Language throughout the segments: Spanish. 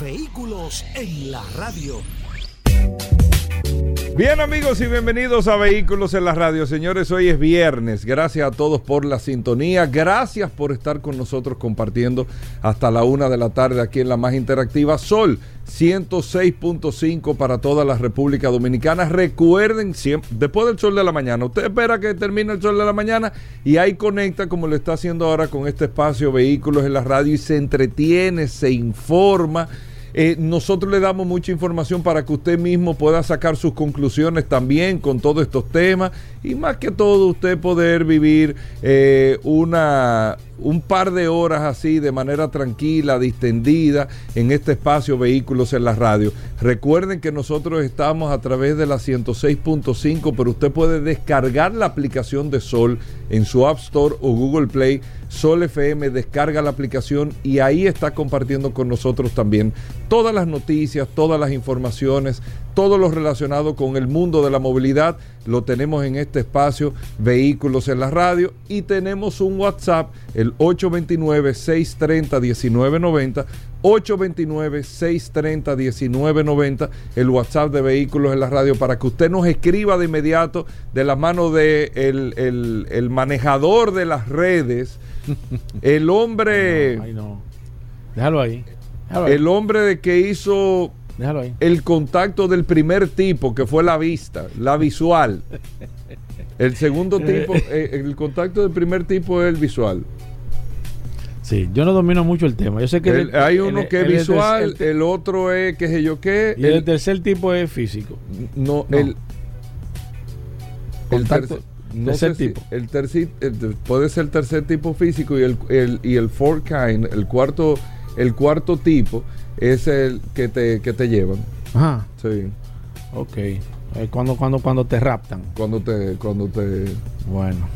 Vehículos en la radio. Bien amigos y bienvenidos a Vehículos en la Radio. Señores, hoy es viernes. Gracias a todos por la sintonía. Gracias por estar con nosotros compartiendo hasta la una de la tarde aquí en la más interactiva Sol 106.5 para toda la República Dominicana. Recuerden, después del sol de la mañana, usted espera que termine el sol de la mañana y ahí conecta como lo está haciendo ahora con este espacio Vehículos en la Radio y se entretiene, se informa eh, nosotros le damos mucha información para que usted mismo pueda sacar sus conclusiones también con todos estos temas y más que todo usted poder vivir eh, una, un par de horas así de manera tranquila, distendida en este espacio Vehículos en la Radio. Recuerden que nosotros estamos a través de la 106.5, pero usted puede descargar la aplicación de Sol en su App Store o Google Play. Sol FM descarga la aplicación y ahí está compartiendo con nosotros también todas las noticias, todas las informaciones, todo lo relacionado con el mundo de la movilidad. Lo tenemos en este espacio Vehículos en la Radio y tenemos un WhatsApp, el 829-630-1990. 829-630-1990, el WhatsApp de Vehículos en la Radio, para que usted nos escriba de inmediato de la mano de el, el, manejador de las redes, el hombre... Ay, no. Déjalo ahí. El hombre de que hizo el contacto del primer tipo, que fue la vista, la visual. El segundo tipo, eh, el contacto del primer tipo es el visual. Sí, yo no domino mucho el tema. Yo sé que hay uno que es visual, el, otro es que sé yo qué. Y el, tercer tipo es físico. No, el el tercer tipo. el tercer puede ser el tercer tipo físico y el, el y el fourth kind, el cuarto el cuarto tipo es el que te, que te llevan. Ajá. Sí. Ok. Eh, cuando, cuando, cuando te raptan. Cuando te, cuando te. Bueno.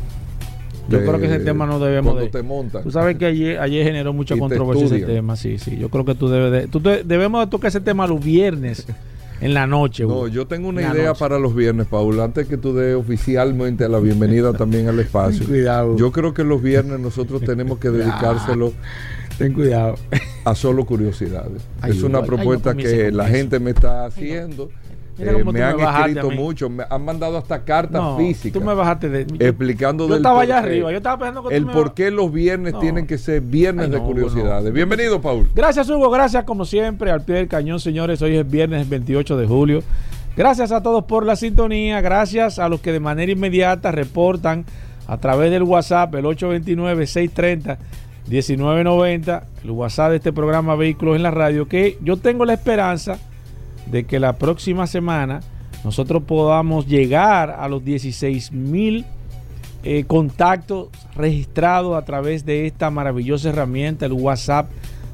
Yo creo que ese tema no debemos cuando te montan. Tú sabes que ayer, ayer generó mucha controversia ese tema, sí, sí. Yo creo que tú debes de... Tú debemos de tocar ese tema los viernes en la noche. No, yo tengo una idea para los viernes, Paul. Antes que tú des oficialmente la bienvenida también al espacio. Cuidado. Yo creo que los viernes nosotros tenemos que dedicárselo Ten cuidado. A solo curiosidades. es una propuesta que la gente me está haciendo. Eh, me han escrito mucho, me han mandado hasta cartas físicas. Tú me bajaste de. explicando yo estaba allá arriba, yo estaba pensando que El por qué los viernes tienen que ser viernes de curiosidades. Bienvenido, Paul. Gracias, Hugo. Gracias, como siempre, al pie del cañón, señores. Hoy es viernes 28 de julio. Gracias a todos por la sintonía. Gracias a los que de manera inmediata reportan a través del WhatsApp, el 829 630 1990, el WhatsApp de este programa Vehículos en la Radio, que yo tengo la esperanza de que la próxima semana nosotros podamos llegar a los 16 mil eh, contactos registrados a través de esta maravillosa herramienta, el WhatsApp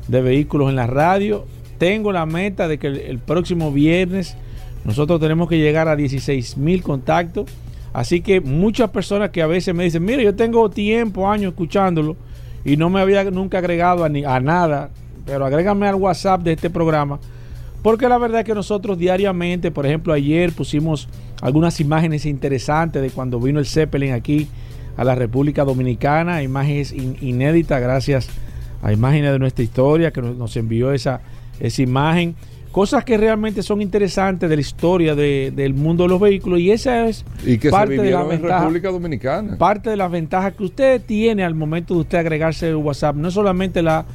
de Vehículos en la Radio. Tengo la meta de que el, próximo viernes nosotros tenemos que llegar a 16 mil contactos. Así que muchas personas que a veces me dicen, mira, yo tengo tiempo, años escuchándolo y no me había nunca agregado a, ni, a nada, pero agrégame al WhatsApp de este programa, porque la verdad es que nosotros diariamente, por ejemplo, ayer pusimos algunas imágenes interesantes de cuando vino el Zeppelin aquí a la República Dominicana, imágenes inéditas gracias a imágenes de nuestra historia que nos envió esa, esa imagen cosas que realmente son interesantes de la historia del mundo de los vehículos y esa es parte de la ventaja, República Dominicana. Parte de las ventajas que usted tiene al momento de usted agregarse el WhatsApp, no solamente la,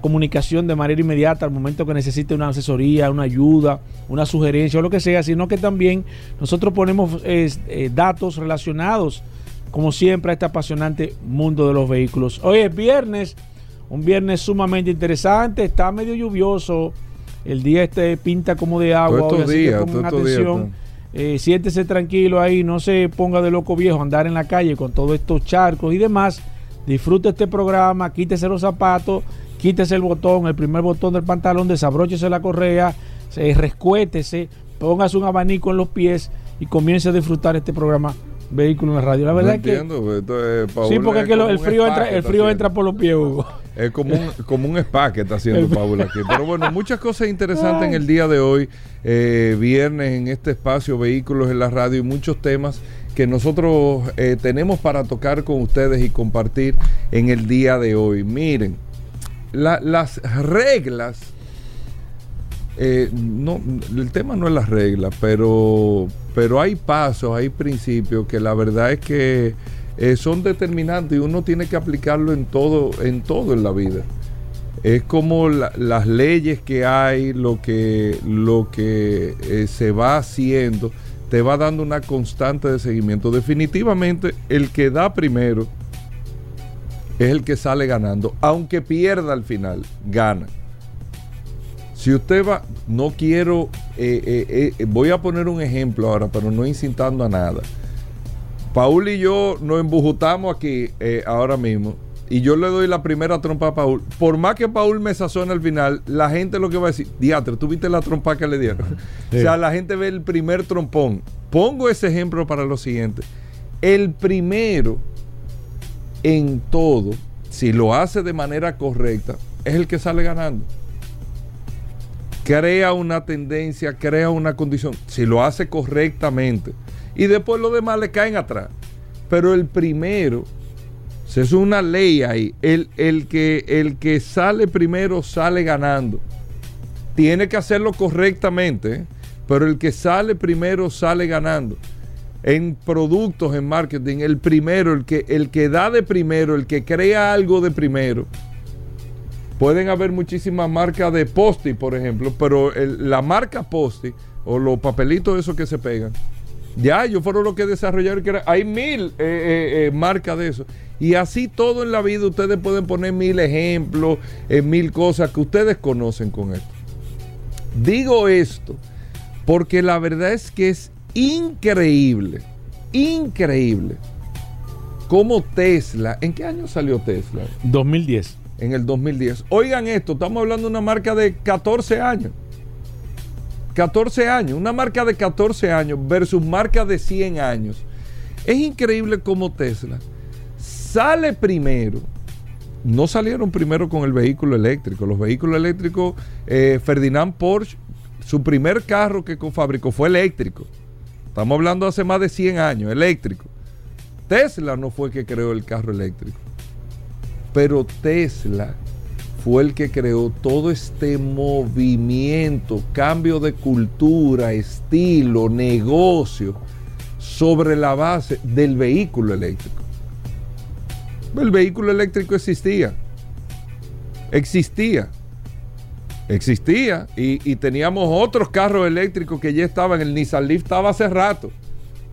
comunicación de manera inmediata al momento que necesite una asesoría, una ayuda, una sugerencia o lo que sea, sino que también nosotros ponemos eh, datos relacionados, como siempre, a este apasionante mundo de los vehículos. Hoy es viernes, un viernes sumamente interesante, está medio lluvioso el día este pinta como de agua. Todos días, atención. Eh, siéntese tranquilo ahí, no se ponga de loco viejo andar en la calle con todos estos charcos y demás. Disfrute este programa, quítese los zapatos, quítese el botón, el primer botón del pantalón, desabróchese la correa, se rescuétese, póngase un abanico en los pies y comience a disfrutar este programa Vehículo en la Radio. La verdad es que. sí, porque es que el frío, entra, el frío entra por los pies, Hugo. Es como un, como un spa que está haciendo Paula aquí. Pero bueno, muchas cosas interesantes en el día de hoy, eh, viernes, en este espacio Vehículos en la Radio y muchos temas que nosotros eh, tenemos para tocar con ustedes y compartir en el día de hoy. Miren, las reglas, eh, no, el tema no es las reglas, pero, pero hay pasos, hay principios que la verdad es que eh, son determinantes y uno tiene que aplicarlo en todo, en todo en la vida. Es como las leyes que hay, lo que, lo que se va haciendo te va dando una constante de seguimiento. Definitivamente el que da primero es el que sale ganando, aunque pierda al final, gana. Si usted va, no quiero, eh, eh, eh, voy a poner un ejemplo ahora, pero no incitando a nada. Paul y yo nos embujutamos aquí ahora mismo y yo le doy la primera trompa a Paul, por más que Paul me sazone al final, la gente lo que va a decir, diatre, tú viste la trompa que le dieron. O sea, la gente ve el primer trompón. Pongo ese ejemplo para lo siguiente. El primero en todo, si lo hace de manera correcta, es el que sale ganando. Crea una tendencia, crea una condición, si lo hace correctamente. Y después los demás le caen atrás. Pero el primero es una ley ahí. El, el, que, el que sale primero sale ganando. Tiene que hacerlo correctamente, ¿eh? pero el que sale primero sale ganando. En productos, en marketing, el primero, el que, el que da de primero, el que crea algo de primero. Pueden haber muchísimas marcas de posti, por ejemplo, pero la marca posti o los papelitos esos que se pegan, ya ellos fueron los que desarrollaron. Que hay mil eh, eh, marcas de eso. Y así todo en la vida ustedes pueden poner mil ejemplos, mil cosas que ustedes conocen con esto. Digo esto porque la verdad es que es increíble, increíble cómo Tesla, ¿en qué año salió Tesla? 2010. En el 2010. Oigan esto, estamos hablando de una marca de 14 años. 14 años, una marca de 14 años versus marca de 100 años. Es increíble cómo Tesla sale primero. No salieron primero con el vehículo eléctrico. Los vehículos eléctricos, eh, Ferdinand Porsche, su primer carro que fabricó fue eléctrico. Estamos hablando hace más de 100 años, eléctrico. Tesla no fue el que creó el carro eléctrico. Pero Tesla fue el que creó todo este movimiento, cambio de cultura, estilo, negocio, sobre la base del vehículo eléctrico. El vehículo eléctrico existía. Existía. Existía. Y, teníamos otros carros eléctricos que ya estaban. El Nissan Leaf estaba hace rato.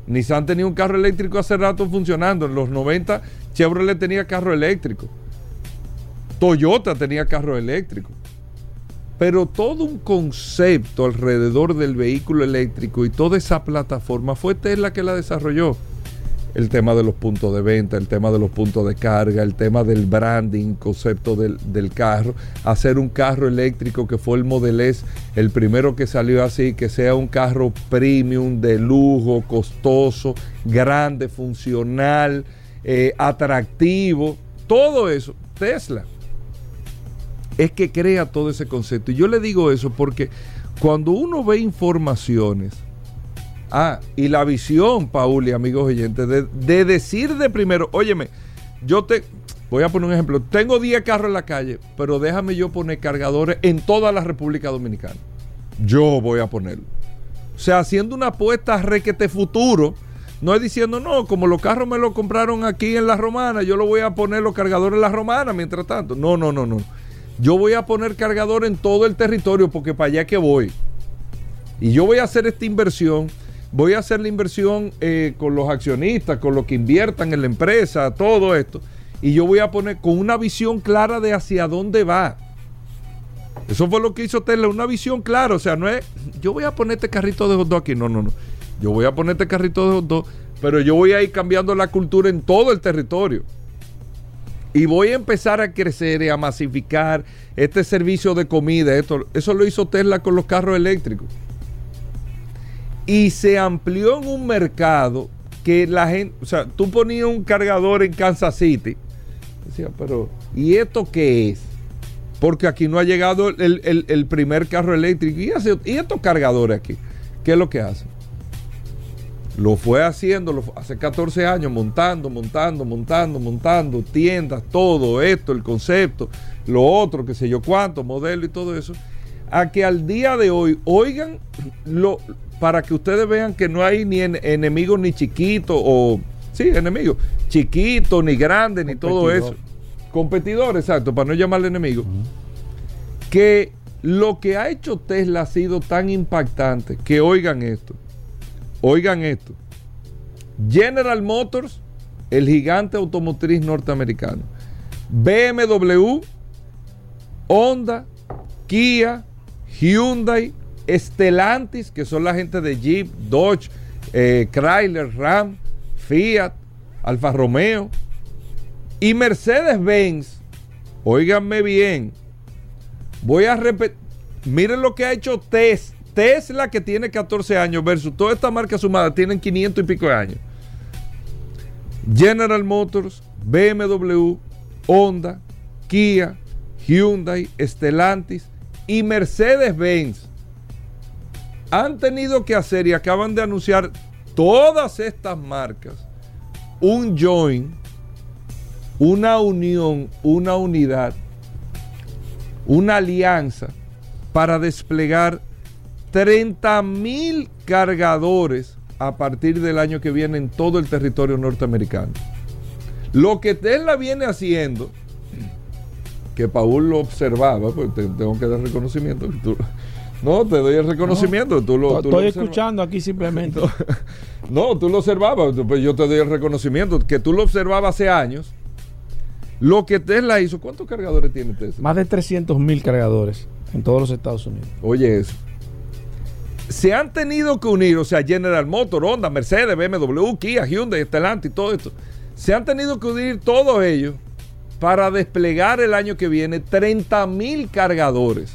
Nissan tenía un carro eléctrico hace rato funcionando. En los 90 Chevrolet tenía carro eléctrico. Toyota tenía carro eléctrico. Pero todo un concepto alrededor del vehículo eléctrico y toda esa plataforma fue Tesla que la desarrolló el tema de los puntos de venta, el tema de los puntos de carga, el tema del branding, concepto del, carro, hacer un carro eléctrico que fue el Model S, el primero que salió así, que sea un carro premium, de lujo, costoso, grande, funcional, eh, atractivo, todo eso, Tesla. Es que crea todo ese concepto. Y yo le digo eso porque cuando uno ve informaciones, Ah, y la visión, Paul y amigos oyentes, de, decir de primero, óyeme, yo te, voy a poner un ejemplo, tengo 10 carros en la calle, pero déjame yo poner cargadores en toda la República Dominicana. Yo voy a ponerlo. O sea, haciendo una apuesta requete futuro, no es diciendo, no, como los carros me los compraron aquí en la Romana, yo lo voy a poner los cargadores en la Romana mientras tanto. No, no, no, no. Yo voy a poner cargadores en todo el territorio porque para allá que voy. Y yo voy a hacer esta inversión voy a hacer la inversión eh, con los accionistas, con los que inviertan en la empresa, todo esto, y yo voy a poner con una visión clara de hacia dónde va. Eso fue lo que hizo Tesla, una visión clara, o sea, no es, yo voy a poner este carrito de hot dog aquí, no, no, no. Yo voy a poner este carrito de hot dog, pero yo voy a ir cambiando la cultura en todo el territorio. Y voy a empezar a crecer y a masificar este servicio de comida. Esto, eso lo hizo Tesla con los carros eléctricos. Y se amplió en un mercado que la gente, o sea, tú ponías un cargador en Kansas City. Decía, pero ¿y esto qué es? Porque aquí no ha llegado el, primer carro eléctrico. ¿Y, ¿Y estos cargadores aquí? ¿Qué es lo que hacen? Lo fue haciendo hace 14 años, montando, montando, montando, montando, tiendas, todo esto, el concepto, lo otro, qué sé yo cuánto, modelo y todo eso, a que al día de hoy, oigan, lo, para que ustedes vean que no hay ni enemigos ni chiquitos, o, sí, enemigos, chiquitos, ni grandes, ni todo eso. Competidor, exacto, para no llamarle enemigo. Que lo que ha hecho Tesla ha sido tan impactante que oigan esto Oigan esto. General Motors, el gigante automotriz norteamericano. BMW, Honda, Kia, Hyundai, Stellantis, que son la gente de Jeep, Dodge, eh, Chrysler, Ram, Fiat, Alfa Romeo y Mercedes-Benz. Óiganme bien. Voy a repetir. Miren lo que ha hecho Tesla Tesla que tiene 14 años versus toda esta marca sumada tienen 500 y pico de años. General Motors, BMW, Honda, Kia, Hyundai, Stellantis y Mercedes-Benz han tenido que hacer y acaban de anunciar todas estas marcas un join, una unión, una unidad, una alianza para desplegar 30 mil cargadores a partir del año que viene en todo el territorio norteamericano. Lo que Tesla viene haciendo, que Paul lo observaba, pues tengo que dar reconocimiento. no, te doy el reconocimiento. tú lo, estoy escuchando aquí simplemente. No, tú lo observabas, pues yo te doy el reconocimiento. Que tú lo observabas hace años. Lo que Tesla hizo, ¿cuántos cargadores tiene Tesla? Más de 300 mil cargadores en todos los Estados Unidos. Oye, eso se han tenido que unir, o sea, General Motors, Honda, Mercedes, BMW, Kia, Hyundai, Stellantis y todo esto. Se han tenido que unir todos ellos para desplegar el año que viene 30 mil cargadores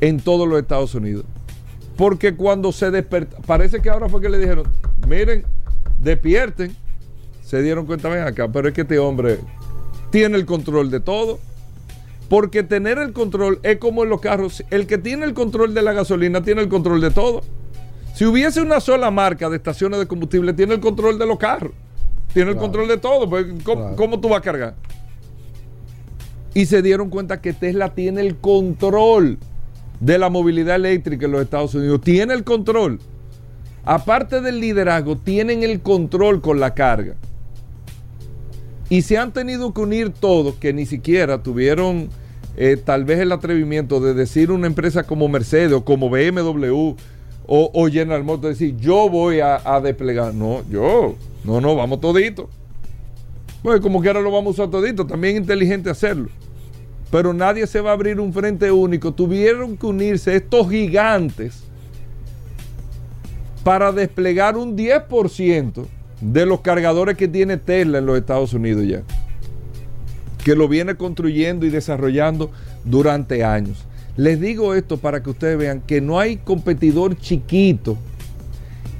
en todos los Estados Unidos. Porque cuando se despertó, parece que ahora fue que le dijeron, miren, despierten. Se dieron cuenta, ven acá, pero es que este hombre tiene el control de todo. Porque tener el control es como en los carros. El que tiene el control de la gasolina tiene el control de todo. Si hubiese una sola marca de estaciones de combustible, tiene el control de los carros. Tiene el control de todo. Pues, ¿cómo, tú vas a cargar? Y se dieron cuenta que Tesla tiene el control de la movilidad eléctrica en los Estados Unidos. Tiene el control. Aparte del liderazgo, tienen el control con la carga. Y se han tenido que unir todos, que ni siquiera tuvieron eh, tal vez el atrevimiento de decir una empresa como Mercedes o como BMW o, General Motors, decir yo voy a, desplegar. No, yo, no, no, vamos todito. Pues como que ahora lo vamos a usar todito, también inteligente hacerlo. Pero nadie se va a abrir un frente único. Tuvieron que unirse estos gigantes para desplegar un 10% de los cargadores que tiene Tesla en los Estados Unidos ya. Que lo viene construyendo y desarrollando durante años. Les digo esto para que ustedes vean que no hay competidor chiquito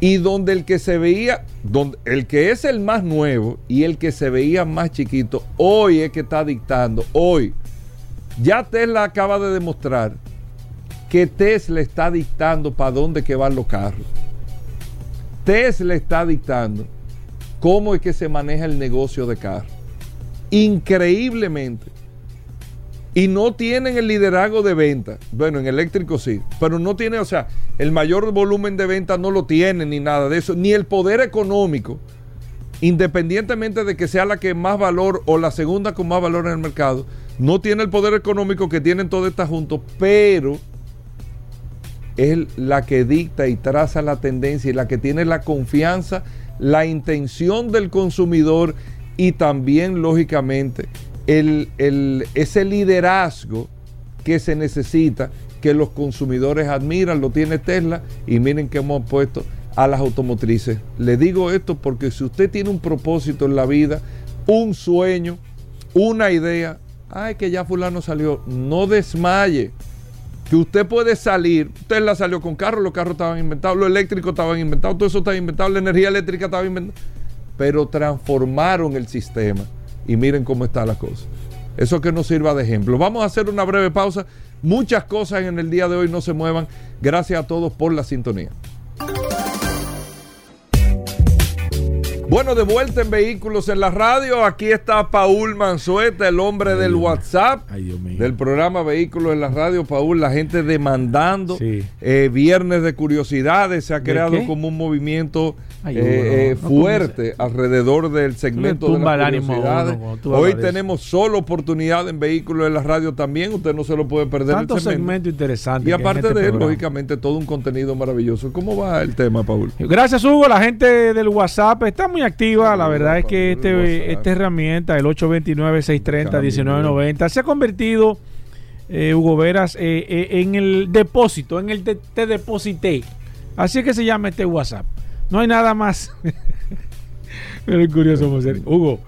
y donde el que se veía, el que es el más nuevo y el que se veía más chiquito, hoy es que está dictando, hoy. Ya Tesla acaba de demostrar que Tesla está dictando para dónde que van los carros. Tesla está dictando cómo es que se maneja el negocio de carro. Increíblemente. Y no tienen el liderazgo de venta. Bueno, en eléctrico sí, pero no tiene, o sea, el mayor volumen de venta no lo tiene ni nada de eso, ni el poder económico, independientemente de que sea la que más valor o la segunda con más valor en el mercado, no tiene el poder económico que tienen todas estas juntos, pero es la que dicta y traza la tendencia y la que tiene la confianza la intención del consumidor y también, lógicamente, el, ese liderazgo que se necesita, que los consumidores admiran, lo tiene Tesla y miren que hemos puesto a las automotrices. Le digo esto porque si usted tiene un propósito en la vida, un sueño, una idea, ay, que ya fulano salió, no desmaye. Que usted puede salir, usted la salió con carro, los carros estaban inventados, los eléctricos estaban inventados, todo eso estaba inventado, la energía eléctrica estaba inventada, pero transformaron el sistema y miren cómo está la cosa. Eso que nos sirva de ejemplo. Vamos a hacer una breve pausa. Muchas cosas en el día de hoy no se muevan. Gracias a todos por la sintonía. Bueno, de vuelta en Vehículos en la Radio. Aquí está Paul Manzueta, el hombre del WhatsApp Ay, Dios mío. del programa Vehículos en la Radio. Paul, la gente demandando. Sí. Eh, viernes de curiosidades. Se ha ¿De creado qué? como un movimiento Ay, eh, no, eh, no fuerte alrededor del segmento de las uno curiosidades. Hoy tenemos solo oportunidad en Vehículos en la Radio también. Usted no se lo puede perder. el Tantos segmento. segmentos interesantes. Y aparte este de él, lógicamente, todo un contenido maravilloso. ¿Cómo va el tema, Paul? Gracias, Hugo. La gente del WhatsApp está muy activa. La verdad es que este, esta herramienta, el 829-630-1990, se ha convertido, eh, Hugo Veras, eh, eh, en el depósito, en el te, te deposité. Así es que se llama este WhatsApp. No hay nada más. Pero es curioso. Hugo,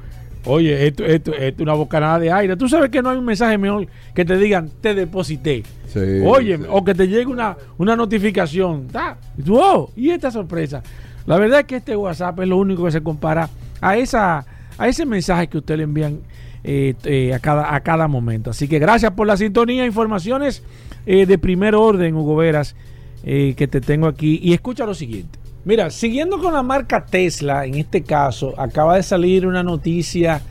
oye, esto, esto, esto es una bocanada de aire. Tú sabes que no hay un mensaje mejor que te digan te deposité. Sí, Oye, sí. o que te llegue una, una notificación. oh, y esta sorpresa. La verdad es que este WhatsApp es lo único que se compara a esa a ese mensaje que usted le envían eh, eh, a, cada, a cada momento. Así que gracias por la sintonía, informaciones eh, de primer orden, Hugo Veras, que te tengo aquí. Y escucha lo siguiente. Mira, siguiendo con la marca Tesla, en este caso, acaba de salir una noticia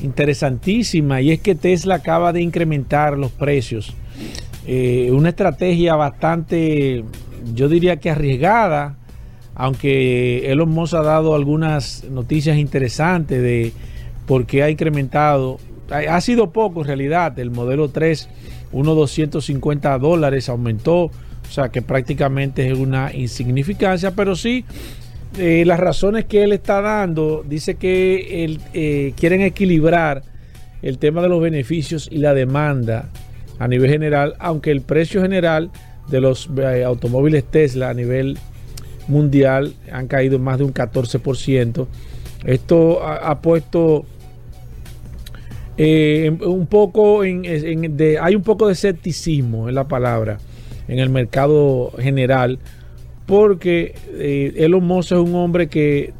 interesantísima y es que Tesla acaba de incrementar los precios. Una estrategia bastante, yo diría que arriesgada, aunque Elon Musk ha dado algunas noticias interesantes de por qué ha incrementado. Ha, sido poco en realidad, el modelo 3, unos 250 dólares aumentó, o sea que prácticamente es una insignificancia, pero sí eh, las razones que él está dando, dice que él, eh, quieren equilibrar el tema de los beneficios y la demanda a nivel general, aunque el precio general de los eh, automóviles Tesla a nivel mundial han caído más de un 14%. Esto ha, puesto eh, un poco en, de, hay un poco de escepticismo en la palabra en el mercado general porque eh, Elon Musk es un hombre que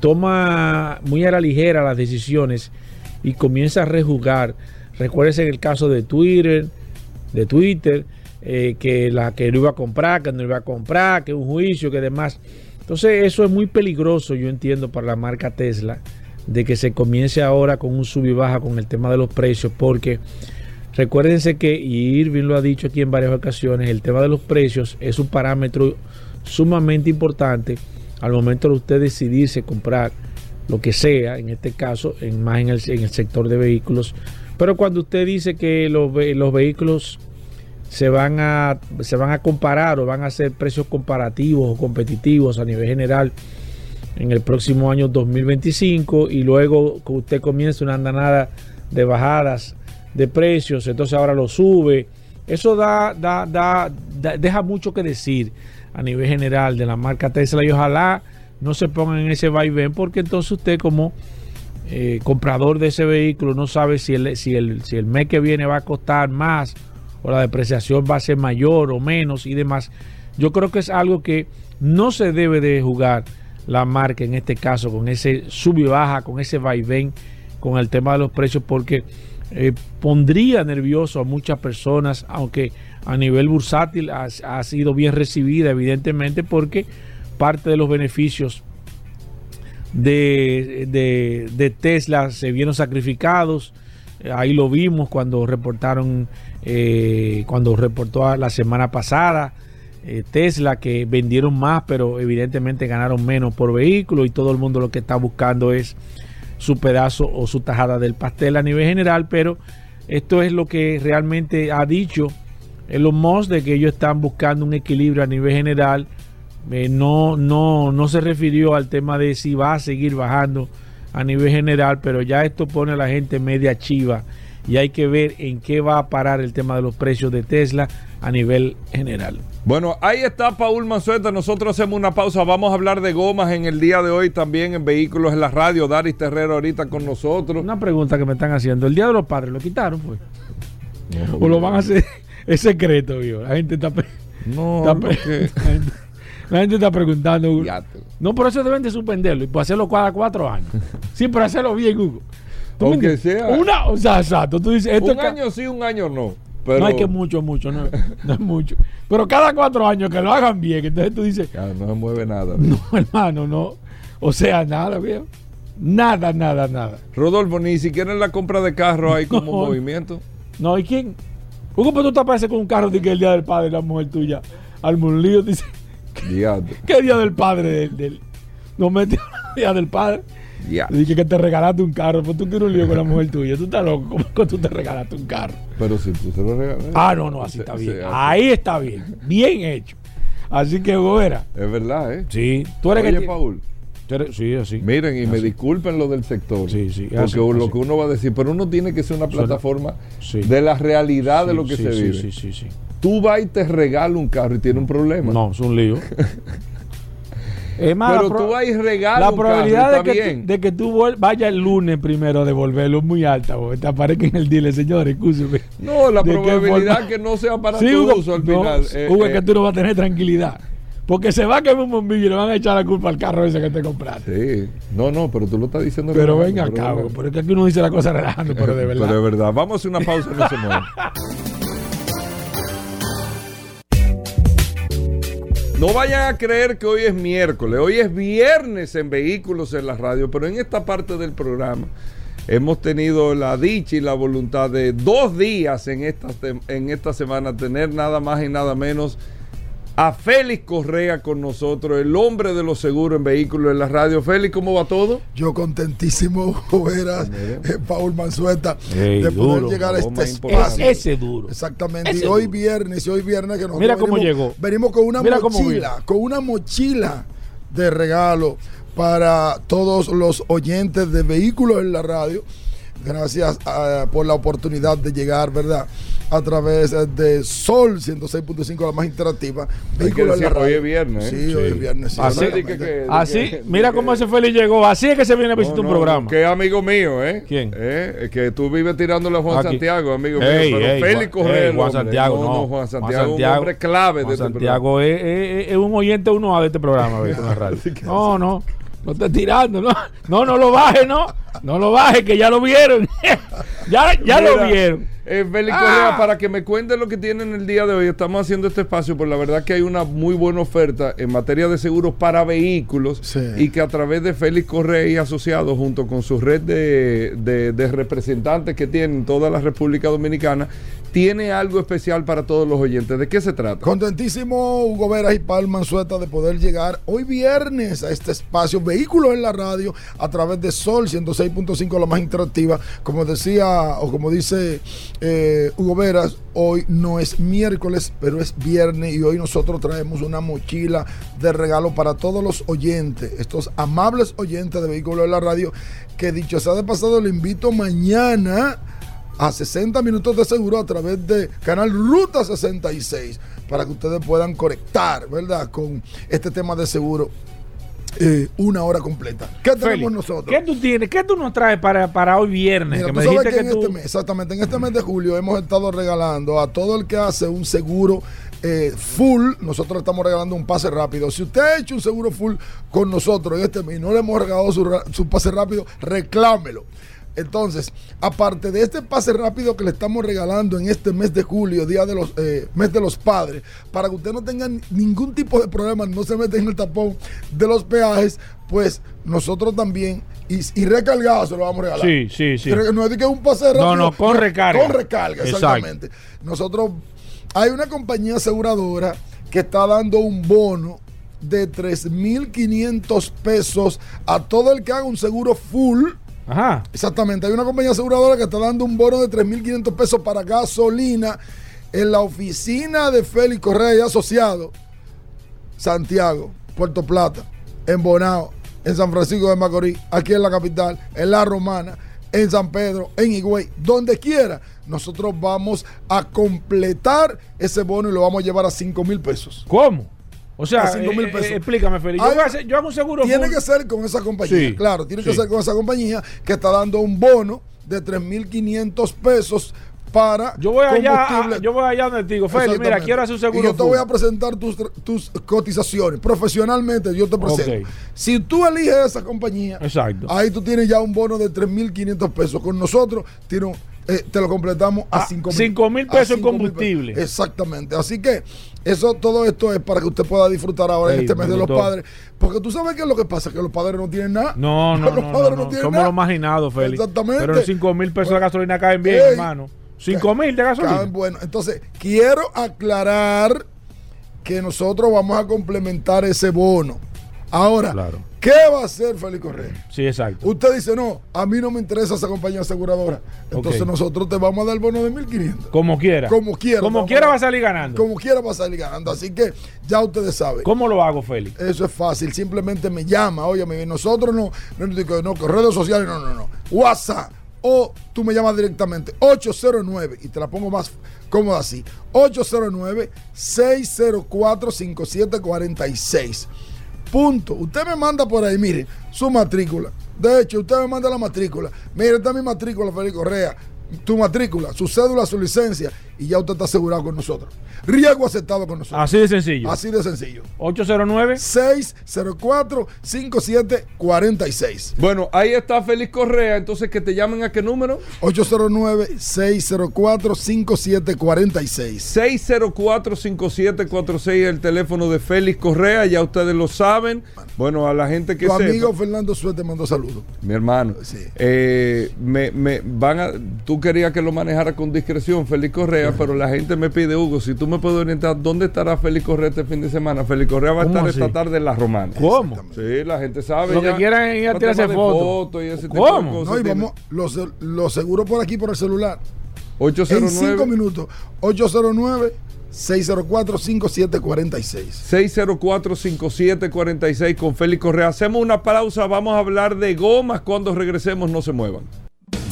toma muy a la ligera las decisiones y comienza a rejugar. Recuérdese el caso de Twitter, de Twitter, eh, que la que no iba a comprar, que no iba a comprar, que un juicio, que demás. Entonces eso es muy peligroso, yo entiendo, para la marca Tesla, de que se comience ahora con un sub y baja con el tema de los precios, porque recuérdense que, y Irving lo ha dicho aquí en varias ocasiones, el tema de los precios es un parámetro sumamente importante al momento de usted decidirse comprar lo que sea, en este caso, en, más en el, sector de vehículos. Pero cuando usted dice que los vehículos se van a se van a comparar o van a hacer precios comparativos o competitivos a nivel general en el próximo año 2025 y luego usted comienza una andanada de bajadas de precios, entonces ahora lo sube. Eso da, da, da, da- deja mucho que decir a nivel general de la marca Tesla y ojalá no se pongan en ese vaivén porque entonces usted como eh, comprador de ese vehículo no sabe si el, si, el, si el mes que viene va a costar más o la depreciación va a ser mayor o menos y demás. Yo creo que es algo que no se debe de jugar la marca en este caso con ese sub y baja, con ese vaivén, con el tema de los precios, porque eh, pondría nervioso a muchas personas, aunque a nivel bursátil ha, sido bien recibida, evidentemente, porque parte de los beneficios de, de, Tesla se vieron sacrificados. Ahí lo vimos cuando reportaron, eh, cuando reportó la semana pasada eh, Tesla que vendieron más, pero evidentemente ganaron menos por vehículo y todo el mundo lo que está buscando es su pedazo o su tajada del pastel a nivel general, pero esto es lo que realmente ha dicho Elon Musk de que ellos están buscando un equilibrio a nivel general. Eh, no, no, no se refirió al tema de si va a seguir bajando a nivel general, pero ya esto pone a la gente media chiva y hay que ver en qué va a parar el tema de los precios de Tesla a nivel general. Bueno, ahí está Paul Manzueta. Nosotros hacemos una pausa. Vamos a hablar de gomas en el día de hoy también en Vehículos en la Radio. Daris Terrero ahorita con nosotros. Una pregunta que me están haciendo. ¿El Día de los Padres lo quitaron, pues? ¿O lo van a hacer? Es secreto, viejo. La gente está... No, está porque- la, gente, la gente está preguntando. Hugo. No, por eso deben de suspenderlo y por hacerlo cada cuatro años. Sí, pero hacerlo bien, Hugo. ¿Tú me Aunque sea- Una, o sea, exacto. Tú dices, esto un año sí, un año no. Pero No hay que mucho, mucho, no, no es mucho. Pero cada cuatro años que lo hagan bien, entonces tú dices, no se mueve nada. no, hermano, no. O sea, nada, viejo. Nada, nada, nada. Rodolfo, ni siquiera en la compra de carro hay como No. movimiento. No, ¿y quién? Hugo, pero tú te apareces con un carro de que el día del padre, la mujer tuya, al lío, dice. ¿qué día del padre del, del- No mete el día del padre. Dije que te regalaste un carro, pues tú quieres un lío con la mujer tuya. Tú estás loco, ¿cómo que tú te regalaste un carro? Pero si tú se lo regalas. Ah, no, no, así Se- está bien. Ahí está bien. Bien hecho. Así que, Hugo, era. Es verdad, ¿eh? Sí, tú eres Oye, que. Paul. sí, así. Miren, y me disculpen lo del sector. Sí, sí, Porque así, lo que uno va a decir, pero uno tiene que ser una plataforma Sí. de la realidad de Sí, lo que sí, se sí, vive. Sí, sí, sí. Tú vas y te regalas un carro y tiene un problema. No, es un lío. es más, Pero tú vas y regalas la carro probabilidad de que, de que tú vayas el lunes primero a devolverlo es muy alta. porque Te aparezca en el señores, escúcheme. No, la ¿De probabilidad que no sea para Sí, tu Hugo, uso al no, final. eh, Hugo, es eh, que tú no vas a tener tranquilidad. Porque se va a quemar un bombillo y le van a echar la culpa al carro ese que te compraste. Sí, no, no, pero tú lo estás diciendo. Pero venga pero. Hugo, porque aquí uno dice la cosa relajando, pero de verdad. Pero es verdad. Vamos a hacer una pausa, no se muevan. No vayan a creer que hoy es miércoles, hoy es viernes en Vehículos en la Radio, pero en esta parte del programa hemos tenido la dicha y la voluntad de dos días en esta, en esta semana tener nada más y nada menos a Félix Correa con nosotros, el hombre de los seguros en Vehículos en la Radio. Félix, ¿cómo va todo? Yo contentísimo, Joveras, eh, Paul Manzueta, de poder duro, llegar a este más Es- espacio. ese duro. Exactamente. Ese y hoy duro. viernes, y hoy viernes que nosotros Mira cómo venimos, llegó. venimos con una Mira mochila, con una mochila de regalo para todos los oyentes de vehículos en la radio. Gracias ah, por la oportunidad de llegar, ¿verdad? A través eh, de Sol 106.5, la más interactiva. La decir, hoy es viernes, ¿eh? Sí, hoy es viernes. sí, Así- que- Así, que- mira cómo ese Félix llegó. Así es que se viene a visitar No, un no, programa. Que es amigo mío, ¿eh? ¿Quién? ¿Eh? Es Que tú vives tirándole a Juan Aquí. Santiago, amigo Ey, mío. Pero ey, Félix Juan- Correa. ey, Juan. Santiago, no. Juan Juan Santiago, es un hombre clave Juan de este Santiago es, es- es un oyente uno A de este programa. ¿ves? Con la radio. No, no. No estés tirando, no. No, no lo baje, no. No lo baje, que ya lo vieron. ya ya lo vieron. Eh, Félix Ah. Correa, para que me cuente lo que tienen el día de hoy, estamos haciendo este espacio, por la verdad que hay una muy buena oferta en materia de seguros para vehículos Sí. y que a través de Félix Correa y asociados, junto con su red de, de- de representantes que tienen toda la República Dominicana, tiene algo especial para todos los oyentes. ¿De qué se trata? Contentísimo Hugo Veras y Paul Manzueta de poder llegar hoy viernes a este espacio Vehículos en la Radio a través de Sol 106.5, la más interactiva. Como decía o como dice eh, Hugo Veras, hoy no es miércoles, pero es viernes y hoy nosotros traemos una mochila de regalo para todos los oyentes, estos amables oyentes de Vehículos en la Radio, que dicho sea de pasado, le invito mañana a 60 minutos de seguro a través de canal Ruta 66 para que ustedes puedan conectar, ¿verdad? Con este tema de seguro eh, una hora completa. ¿Qué tenemos nosotros? ¿Qué tú tienes? ¿Qué tú nos traes para, para hoy viernes? Mira, que tú me sabes dijiste que en tú... este mes, exactamente, en este mes de julio hemos estado regalando a todo el que hace un seguro eh, full, nosotros estamos regalando un pase rápido. Si usted ha hecho un seguro full con nosotros en este mes y no le hemos regalado su, su pase rápido, reclámelo. Entonces, aparte de este pase rápido que le estamos regalando en este mes de julio, día de los eh, mes de los padres, para que usted no tenga ningún tipo de problema, no se meta en el tapón de los peajes, pues nosotros también y, y recargado se lo vamos a regalar. Sí, sí, sí. Pero no es de que es un pase rápido. No, no, con recarga. Con recarga, Exacto. exactamente. Nosotros, hay una compañía aseguradora que está dando un bono de 3.500 pesos a todo el que haga un seguro full. Ajá. Exactamente, hay una compañía aseguradora que está dando un bono de 3.500 pesos para gasolina en la oficina de Félix Correa y Asociado, Santiago, Puerto Plata, en Bonao, en San Francisco de Macorís, aquí en la capital, en La Romana, en San Pedro, en Higüey, donde quiera, nosotros vamos a completar ese bono y lo vamos a llevar a 5 mil pesos. ¿Cómo? O sea, A cinco mil eh, eh, pesos. explícame, Félix. Yo, hacer- hago un seguro. Tiene full. que ser con esa compañía, Sí, claro, tiene que ser con esa compañía que está dando un bono de 3.500 pesos para Yo voy allá, combustible. a- yo voy allá donde te digo, Félix, mira, quiero hacer un seguro. Y yo te full. voy a presentar tus, tus cotizaciones. Profesionalmente yo te presento. Si tú eliges esa compañía, Exacto. ahí tú tienes ya un bono de 3.500 pesos. Con nosotros tiene un- eh, te lo completamos a Ah, 5 cinco mil a pesos en mil combustible. pesos. Exactamente. Así que eso, todo esto es para que usted pueda disfrutar ahora en este me mes de los padres. Porque tú sabes qué es lo que pasa, que los padres no tienen nada. No, no, Los no, no, padres no, tienen somos nada. los marginados, Félix. Exactamente. Pero 5 mil pesos de gasolina caen bien, hermano. 5 mil de gasolina. Caben bueno. Entonces, quiero aclarar que nosotros vamos a complementar ese bono. Ahora, Claro. ¿qué va a hacer Félix Correa? Sí, exacto. Usted dice, no, a mí no me interesa esa compañía aseguradora. Entonces nosotros te vamos a dar el bono de 1.500. Como quiera. Como quiera. Como quiera va a salir ganando. Como quiera va a salir ganando. Así que ya ustedes saben. ¿Cómo lo hago, Félix? Eso es fácil, simplemente me llama, oye, nosotros no, no, no, no, redes sociales, no, no, no, WhatsApp, o tú me llamas directamente, 809, y te la pongo más cómoda así, 809-604-5746. Punto. Usted me manda por ahí, mire, su matrícula. De hecho, usted me manda la matrícula. Mire, esta es mi matrícula, Félix Correa. Tu matrícula, su cédula, su licencia, y ya usted está asegurado con nosotros. Riesgo aceptado con nosotros. Así de sencillo. Así de sencillo. 809. 604-5746. Bueno, ahí está Félix Correa. Entonces, que te llamen a qué número? 809-604-5746. 604-5746, el teléfono de Félix Correa. Ya ustedes lo saben. Bueno, a la gente que Tu sepa. amigo Fernando Suete mandó saludos. Mi hermano, Sí. eh, me, me van a, tú querías que lo manejara con discreción, Félix Correa, pero la gente me pide, Hugo, si tú me puedes orientar, ¿dónde estará Félix Correa este fin de semana? Félix Correa va a ¿Cómo estar así? esta tarde en La Romana. ¿Cómo? Sí, la gente sabe. Lo que quieran es ir a tirarse fotos. fotos y ese tipo ¿Cómo? de cosas. No, y vamos, lo, lo seguro por aquí, por el celular. En 809 cinco minutos. 809-604-5746. 604-5746 con Félix Correa. Hacemos una pausa, vamos a hablar de gomas cuando regresemos, no se muevan.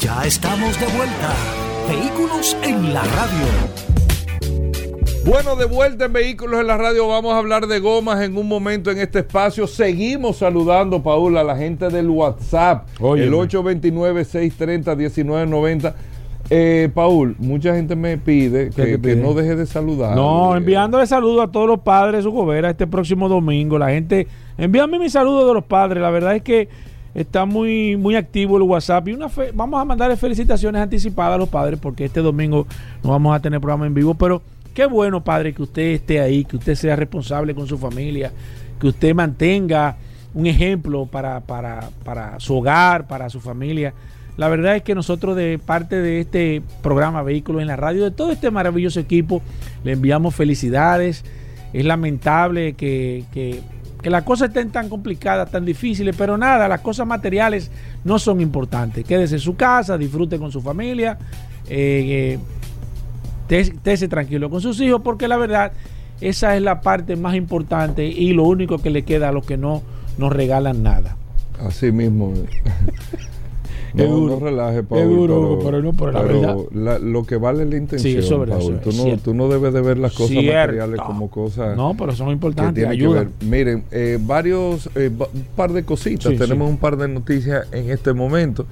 Ya estamos de vuelta. Vehículos en la radio. Bueno, de vuelta en Vehículos en la Radio, vamos a hablar de gomas en un momento en este espacio. Seguimos saludando, Paul, a la gente del WhatsApp, Óyeme. el 829-630-1990. Eh, Paul, mucha gente me pide ¿Qué que, no deje de saludar. No, enviándole saludos a todos los padres de su gobera este próximo domingo. La gente, envíame mi saludo de los padres. La verdad es que está muy, muy activo el WhatsApp. Y una fe- vamos a mandarle felicitaciones anticipadas a los padres porque este domingo no vamos a tener programa en vivo. Pero qué bueno, padre, que usted esté ahí, que usted sea responsable con su familia, que usted mantenga un ejemplo para, para, para su hogar, para su familia. La verdad es que nosotros de parte de este programa Vehículos en la Radio, de todo este maravilloso equipo, le enviamos felicidades. Es lamentable que, que, que las cosas estén tan complicadas, tan difíciles, pero nada, las cosas materiales no son importantes. Quédese en su casa, disfrute con su familia, eh, eh, estés- estése tranquilo con sus hijos, porque la verdad, esa es la parte más importante y lo único que le queda a los que no nos regalan nada. Así mismo. No, Es duro. no relaje, Paul. Es duro, Hugo, pero no, pero la verdad. la- lo que vale es la intención, Sí, eso es verdad, Paul. eso Tú no, tú no debes de ver las cosas Cierto. materiales como cosas No, pero son que importantes, que ayuda. ver. Miren, eh, varios, eh, un par de cositas. Sí, Tenemos sí. un par de noticias en este momento.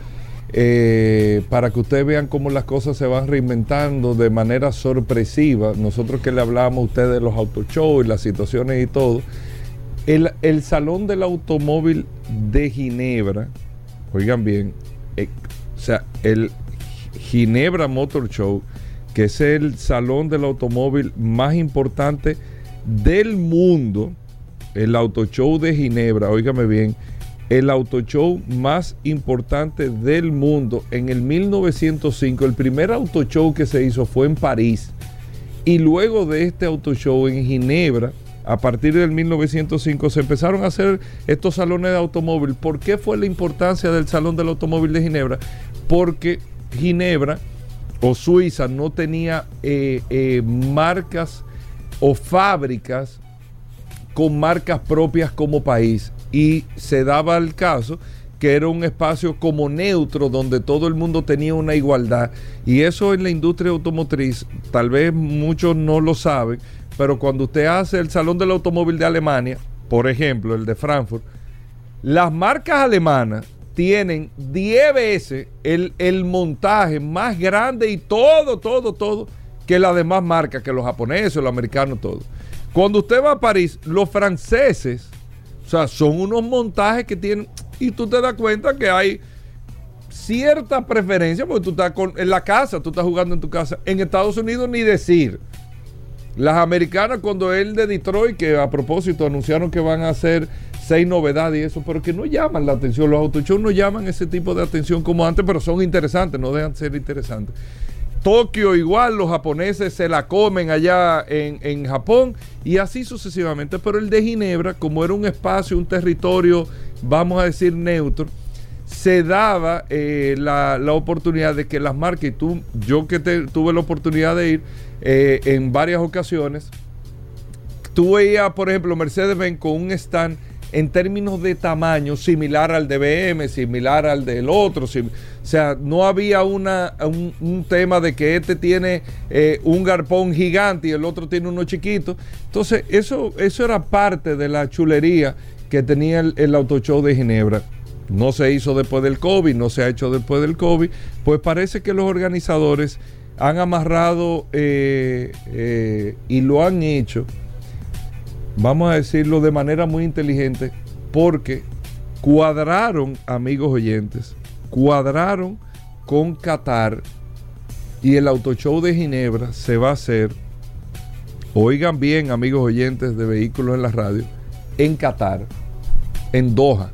eh, para que ustedes vean cómo las cosas se van reinventando de manera sorpresiva. Nosotros que le hablábamos a ustedes de los autoshows y las situaciones y todo. El, el Salón del Automóvil de Ginebra, oigan bien, eh, o sea, el Ginebra Motor Show, que es el salón del automóvil más importante del mundo, el Auto Show de Ginebra, óigame bien, el auto show más importante del mundo en el 1905, el primer auto show que se hizo fue en París y luego de este auto show en Ginebra, a partir del 1905 se empezaron a hacer estos salones de automóvil. ¿Por qué fue la importancia del Salón del Automóvil de Ginebra? Porque Ginebra o Suiza no tenía eh, eh, marcas o fábricas con marcas propias como país y se daba el caso que era un espacio como neutro donde todo el mundo tenía una igualdad. Y eso en la industria automotriz, tal vez muchos no lo saben, pero cuando usted hace el Salón del Automóvil de Alemania, por ejemplo, el de Frankfurt, las marcas alemanas tienen 10 veces el, el montaje más grande y todo, todo, todo que las demás marcas, que los japoneses, los americanos, todo. Cuando usted va a París, los franceses, o sea, son unos montajes que tienen, y tú te das cuenta que hay cierta preferencia, porque tú estás con, en la casa, tú estás jugando en tu casa. En Estados Unidos ni decir. Las americanas, cuando él de Detroit, que a propósito anunciaron que van a hacer seis novedades y eso, pero que no llaman la atención. Los autoshows no llaman ese tipo de atención como antes, pero son interesantes, no dejan de ser interesantes. Tokio igual, los japoneses se la comen allá en, en, Japón y así sucesivamente. Pero el de Ginebra, como era un espacio, un territorio, vamos a decir, neutro, se daba eh, la, la, oportunidad de que las marcas, y tú, yo que tuve la oportunidad de ir eh, en varias ocasiones, tú veías, por ejemplo, Mercedes-Benz con un stand en términos de tamaño similar al de BM, similar al del otro. O sea, no había una, un, un, tema de que este tiene eh, un garpón gigante y el otro tiene uno chiquito. Entonces, eso, eso era parte de la chulería que tenía el, el Auto Show de Ginebra. No se hizo después del COVID, no se ha hecho después del COVID. Pues parece que los organizadores han amarrado eh, eh, y lo han hecho vamos a decirlo de manera muy inteligente, porque cuadraron, amigos oyentes, cuadraron con Qatar y el Auto Show de Ginebra se va a hacer, oigan bien, amigos oyentes de vehículos en la radio, en Qatar, en Doha.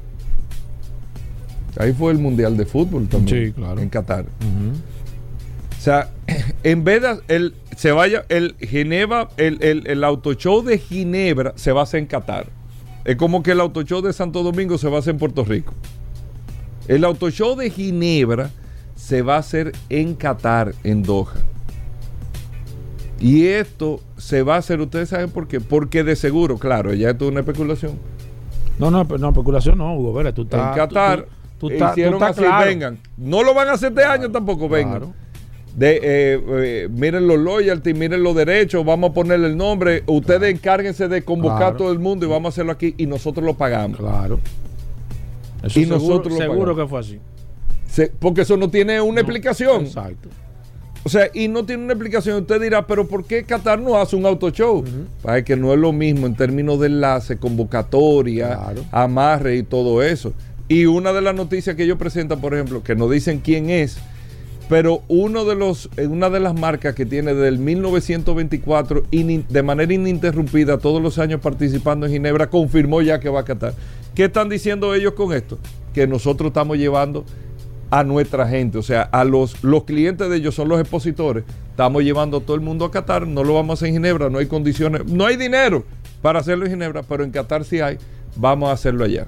Ahí fue el Mundial de Fútbol también. Sí, claro. En Qatar. Uh -huh. O sea, en vez de el, se vaya, el Ginebra, el, el, el auto show de Ginebra se va a hacer en Qatar. Es como que el auto show de Santo Domingo se va a hacer en Puerto Rico. El auto show de Ginebra se va a hacer en Qatar, en Doha. Y esto se va a hacer, ustedes saben por qué. Porque de seguro, claro, ya esto es una especulación. No, no, no, especulación no, Hugo. Vera, tú estás. En Qatar. Tú, tú, tú hicieron tú así, claro. vengan. No lo van a hacer este Claro, año tampoco, vengan. claro. De, eh, eh, miren los loyalty, miren los derechos, vamos a ponerle el nombre. Ustedes encárguense de convocar Claro. a todo el mundo y vamos a hacerlo aquí y nosotros lo pagamos. Claro. Eso Y seguro, nosotros lo seguro pagamos. que fue así. Se- porque eso no tiene una No, explicación. Exacto. O sea, y no tiene una explicación. Usted dirá, pero ¿por qué Qatar no hace un auto show? Para que no es lo mismo en términos de enlace, convocatoria, Claro. amarre y todo eso. Y una de las noticias que ellos presentan, por ejemplo, que no dicen quién es, pero uno de los, eh, una de las marcas que tiene del 1924 inin- de manera ininterrumpida todos los años participando en Ginebra, confirmó ya que va a Qatar. ¿Qué están diciendo ellos con esto? Que nosotros estamos llevando a nuestra gente, o sea, a los, los clientes de ellos son los expositores. Estamos llevando a todo el mundo a Qatar, no lo vamos a hacer en Ginebra, no hay condiciones, no hay dinero para hacerlo en Ginebra, pero en Qatar sí hay, vamos a hacerlo allá.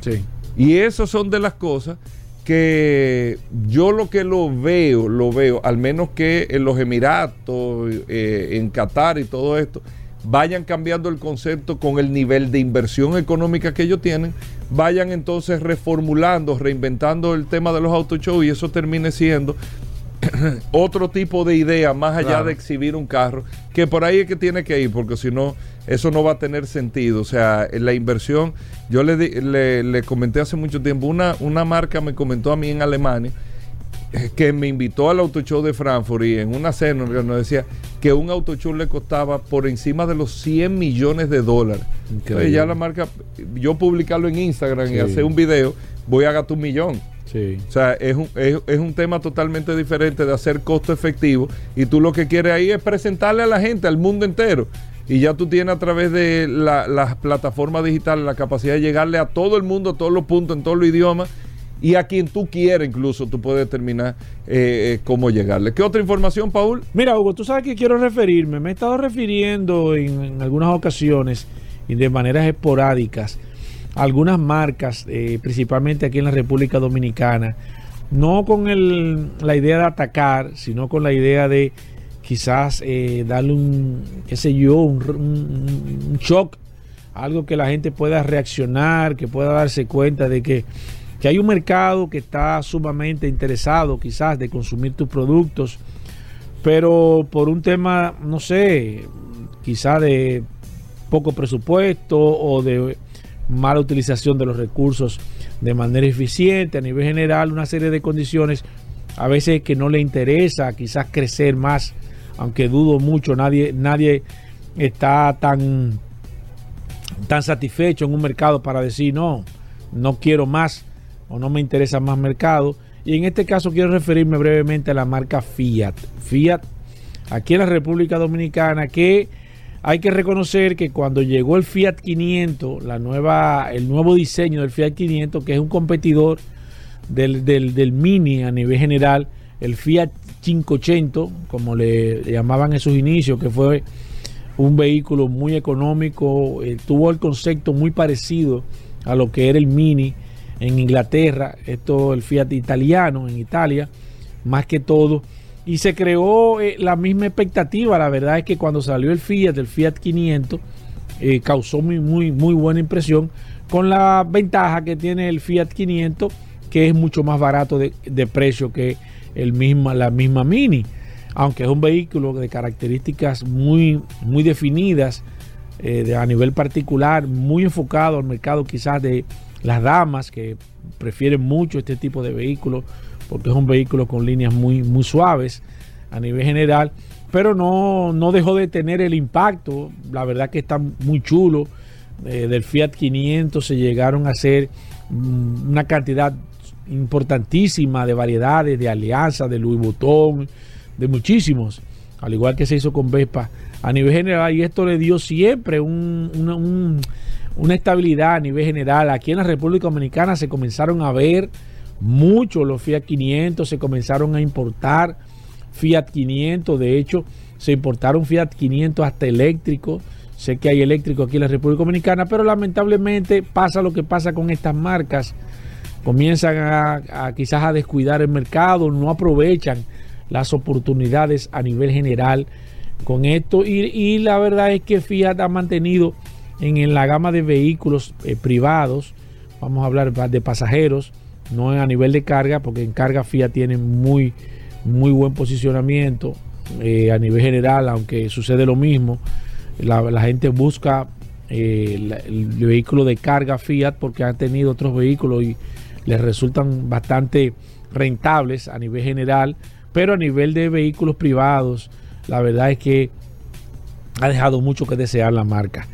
Sí. Y esas son de las cosas que yo lo que lo veo, lo veo, al menos que en los Emiratos, eh, en Qatar y todo esto, vayan cambiando el concepto con el nivel de inversión económica que ellos tienen, vayan entonces reformulando, reinventando el tema de los auto shows y eso termine siendo otro tipo de idea más allá Claro. de exhibir un carro, que por ahí es que tiene que ir, porque si no, eso no va a tener sentido. O sea, la inversión, yo le, le, le comenté hace mucho tiempo, una, una marca me comentó a mí en Alemania, eh, que me invitó al auto show de Frankfurt y en una cena nos decía que un auto show le costaba por encima de los 100 millones de dólares. Entonces ya la marca, yo publicarlo en Instagram y hacer un video, voy a gastar un millón. Sí. O sea, es un, es, es un tema totalmente diferente de hacer costo efectivo y tú lo que quieres ahí es presentarle a la gente, al mundo entero. Y ya tú tienes a través de la- las plataformas digitales la capacidad de llegarle a todo el mundo, a todos los puntos, en todos los idiomas y a quien tú quieras incluso tú puedes determinar eh, eh, cómo llegarle. ¿Qué otra información, Paul? Mira, Hugo, tú sabes que quiero referirme. Me he estado refiriendo en, algunas ocasiones y de maneras esporádicas a algunas marcas, eh, principalmente aquí en la República Dominicana, no con la idea de atacar, sino con la idea de quizás eh, darle un, qué sé yo, un, shock, algo que la gente pueda reaccionar, que pueda darse cuenta de que que hay un mercado que está sumamente interesado quizás de consumir tus productos, pero por un tema, no sé, quizás de poco presupuesto o de mala utilización de los recursos de manera eficiente a nivel general, una serie de condiciones a veces que no le interesa quizás crecer más, aunque dudo mucho, nadie, nadie está tan, tan satisfecho en un mercado para decir no, no quiero más o no me interesa más mercado. Y en este caso quiero referirme brevemente a la marca Fiat. Fiat, aquí en la República Dominicana, que hay que reconocer que cuando llegó el Fiat 500, la nueva, el nuevo diseño del Fiat 500, que es un competidor del, del, Mini a nivel general, el Fiat 580, como le llamaban en sus inicios, que fue un vehículo muy económico, eh, tuvo el concepto muy parecido a lo que era el Mini en Inglaterra, esto el Fiat italiano en Italia, más que todo. Y se creó eh, la misma expectativa. La verdad es que cuando salió el Fiat, el Fiat 500, eh, causó muy, muy, muy buena impresión. Con la ventaja que tiene el Fiat 500, que es mucho más barato de, precio que el misma, la misma Mini. Aunque es un vehículo de características muy, muy definidas eh, a nivel particular, muy enfocado al mercado quizás de las damas que prefieren mucho este tipo de vehículo porque es un vehículo con líneas muy, muy suaves a nivel general, pero no, no dejó de tener el impacto, la verdad que está muy chulo, eh, del Fiat 500 se llegaron a hacer mm, una cantidad importantísima de variedades, de alianzas, de Louis Vuitton, de muchísimos, al igual que se hizo con Vespa a nivel general, y esto le dio siempre un una estabilidad a nivel general. Aquí en la República Dominicana se comenzaron a ver mucho los Fiat 500, se comenzaron a importar Fiat 500, de hecho se importaron Fiat 500 hasta eléctricos. Sé que hay eléctrico aquí en la República Dominicana, pero lamentablemente pasa lo que pasa con estas marcas. Comienzan a, quizás a descuidar el mercado, no aprovechan las oportunidades a nivel general con esto. Y, la verdad es que Fiat ha mantenido en, la gama de vehículos eh, privados, vamos a hablar de pasajeros, no a nivel de carga, porque en carga Fiat tiene muy, muy buen posicionamiento eh, a nivel general, aunque sucede lo mismo. La, gente busca eh, el, vehículo de carga Fiat porque han tenido otros vehículos y les resultan bastante rentables a nivel general, pero a nivel de vehículos privados, la verdad es que ha dejado mucho que desear la marca.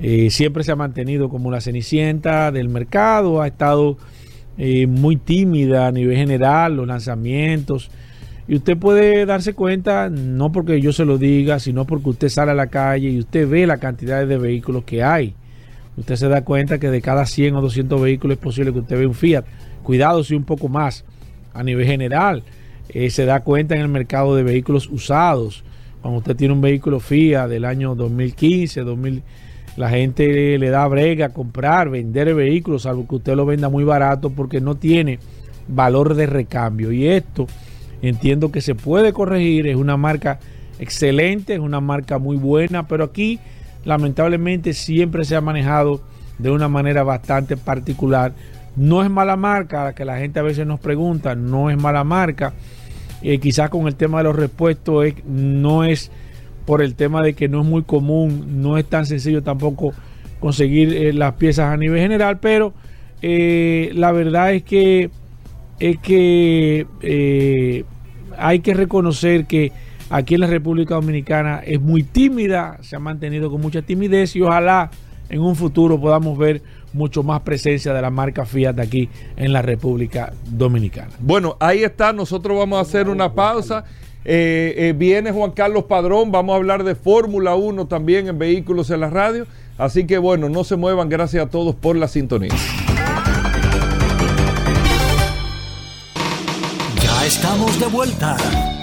Eh, siempre se ha mantenido como la cenicienta del mercado, ha estado eh, muy tímida a nivel general, los lanzamientos. Y usted puede darse cuenta, no porque yo se lo diga, sino porque usted sale a la calle y usted ve la cantidad de vehículos que hay. Usted se da cuenta que de cada 100 o 200 vehículos es posible que usted vea un Fiat. Cuidado si un poco más a nivel general. Eh, se da cuenta en el mercado de vehículos usados. Cuando usted tiene un vehículo Fiat del año 2015, 2000 la gente le da brega a comprar, vender vehículos, salvo que usted lo venda muy barato porque no tiene valor de recambio. Y esto entiendo que se puede corregir, es una marca excelente, es una marca muy buena, pero aquí lamentablemente siempre se ha manejado de una manera bastante particular. No es mala marca, que la gente a veces nos pregunta, no es mala marca. Eh, quizás con el tema de los repuestos no es por el tema de que no es muy común, no es tan sencillo tampoco conseguir eh, las piezas a nivel general, pero eh, la verdad es que es que hay que reconocer que aquí en la República Dominicana es muy tímida, se ha mantenido con mucha timidez y ojalá en un futuro podamos ver mucho más presencia de la marca Fiat aquí en la República Dominicana. Bueno, ahí está, nosotros vamos a hacer una pausa eh, eh, viene Juan Carlos Padrón, vamos a hablar de Fórmula 1 también en Vehículos en la Radio. Así que bueno, no se muevan, gracias a todos por la sintonía. Ya estamos de vuelta.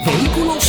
Vehículos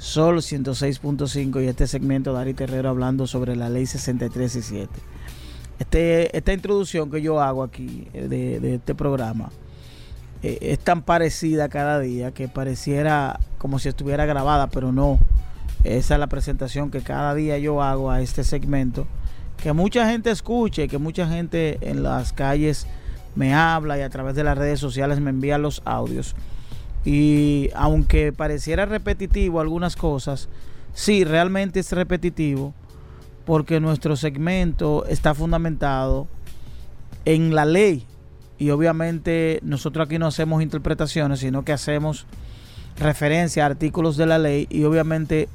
Sol 106.5 y este segmento Dari Terrero hablando sobre la ley 63 y 7. Este, esta introducción que yo hago aquí eh, de, este programa eh, es tan parecida cada día que pareciera como si estuviera grabada, pero no. Esa es la presentación que cada día yo hago a este segmento. Que mucha gente escuche, que mucha gente en las calles me habla y a través de las redes sociales me envía los audios. Y aunque pareciera repetitivo algunas cosas, sí, realmente es repetitivo porque nuestro segmento está fundamentado en la ley. Y obviamente nosotros aquí no hacemos interpretaciones, sino que hacemos referencia a artículos de la ley y obviamente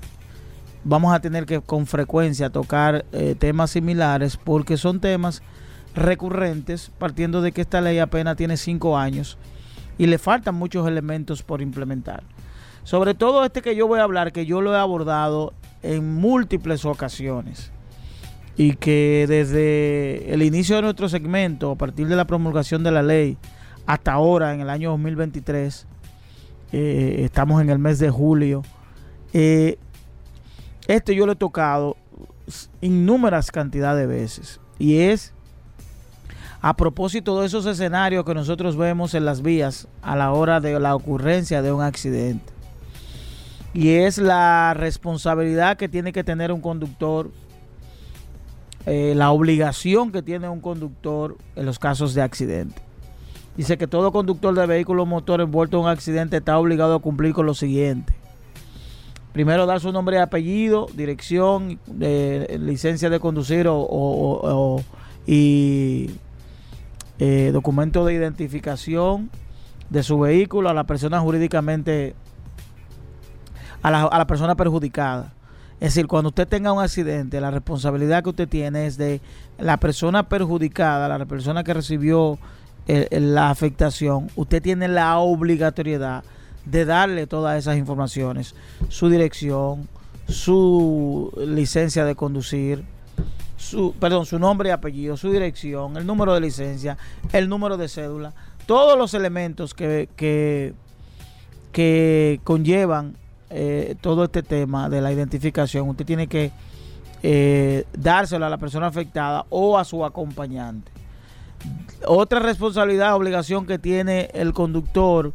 vamos a tener que con frecuencia tocar eh, temas similares porque son temas recurrentes partiendo de que esta ley apenas tiene cinco años y le faltan muchos elementos por implementar. Sobre todo este que yo voy a hablar, que yo lo he abordado en múltiples ocasiones y que desde el inicio de nuestro segmento, a partir de la promulgación de la ley, hasta ahora, en el año 2023, eh, estamos en el mes de julio, eh, este yo lo he tocado innúmeras cantidades de veces y es a propósito de esos escenarios que nosotros vemos en las vías a la hora de la ocurrencia de un accidente. Y es la responsabilidad que tiene que tener un conductor, eh, la obligación que tiene un conductor en los casos de accidente. Dice que todo conductor de vehículo motor envuelto en un accidente está obligado a cumplir con lo siguiente. Primero dar su nombre y apellido, dirección, eh, licencia de conducir o, y eh, documento de identificación de su vehículo a la persona jurídicamente, a la, a la persona perjudicada. Es decir, cuando usted tenga un accidente, la responsabilidad que usted tiene es de la persona perjudicada, la persona que recibió eh, la afectación. Usted tiene la obligatoriedad de darle todas esas informaciones, su dirección, su licencia de conducir, su, perdón, su nombre y apellido, su dirección, el número de licencia, el número de cédula, todos los elementos que, que, conllevan eh, todo este tema de la identificación, usted tiene que eh, dárselo a la persona afectada o a su acompañante. Otra responsabilidad, obligación que tiene el conductor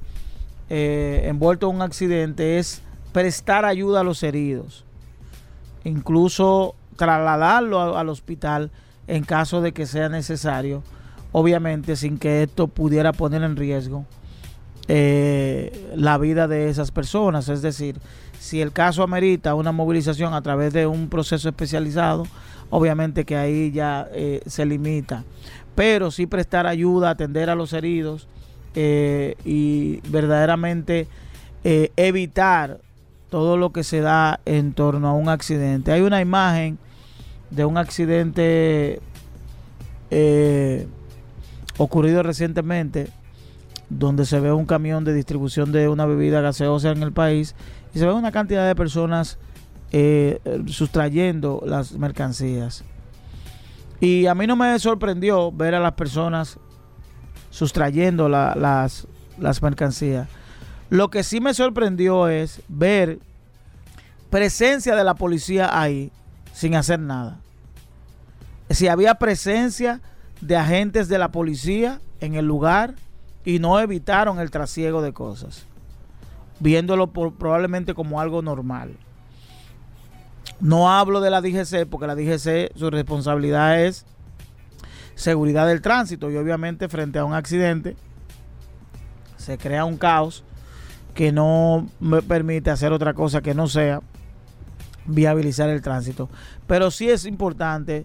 eh, envuelto en un accidente es prestar ayuda a los heridos. Incluso trasladarlo al hospital en caso de que sea necesario, obviamente sin que esto pudiera poner en riesgo eh, la vida de esas personas. Es decir, si el caso amerita una movilización a través de un proceso especializado, obviamente que ahí ya eh, se limita. Pero sí prestar ayuda, atender a los heridos eh, y verdaderamente evitar todo lo que se da en torno a un accidente. Hay una imagen de un accidente eh, ocurrido recientemente donde se ve un camión de distribución de una bebida gaseosa en el país y se ve una cantidad de personas eh, sustrayendo las mercancías. Y a mí no me sorprendió ver a las personas sustrayendo las, las mercancías. Lo que sí me sorprendió es ver presencia de la policía ahí sin hacer nada. Si había presencia de agentes de la policía en el lugar y no evitaron el trasiego de cosas, viéndolo probablemente como algo normal. No hablo de la DGC porque la DGC su responsabilidad es seguridad del tránsito y obviamente frente a un accidente se crea un caos que no me permite hacer otra cosa que no sea viabilizar el tránsito. Pero sí es importante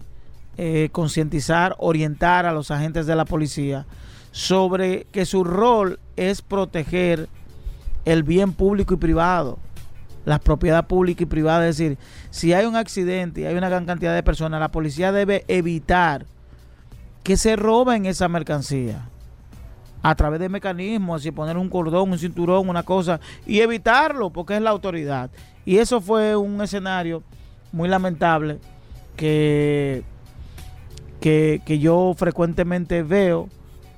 eh, concientizar, orientar a los agentes de la policía sobre que su rol es proteger el bien público y privado, la propiedad pública y privada. Es decir, si hay un accidente y hay una gran cantidad de personas, la policía debe evitar que se roben esa mercancía a través de mecanismos, así poner un cordón, un cinturón, una cosa, y evitarlo, porque es la autoridad. Y eso fue un escenario muy lamentable que, que, que yo frecuentemente veo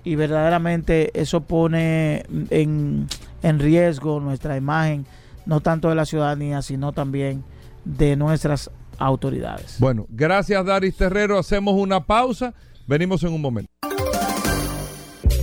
y verdaderamente eso pone en, en riesgo nuestra imagen, no tanto de la ciudadanía, sino también de nuestras autoridades. Bueno, gracias Daris Terrero. Hacemos una pausa. Venimos en un momento.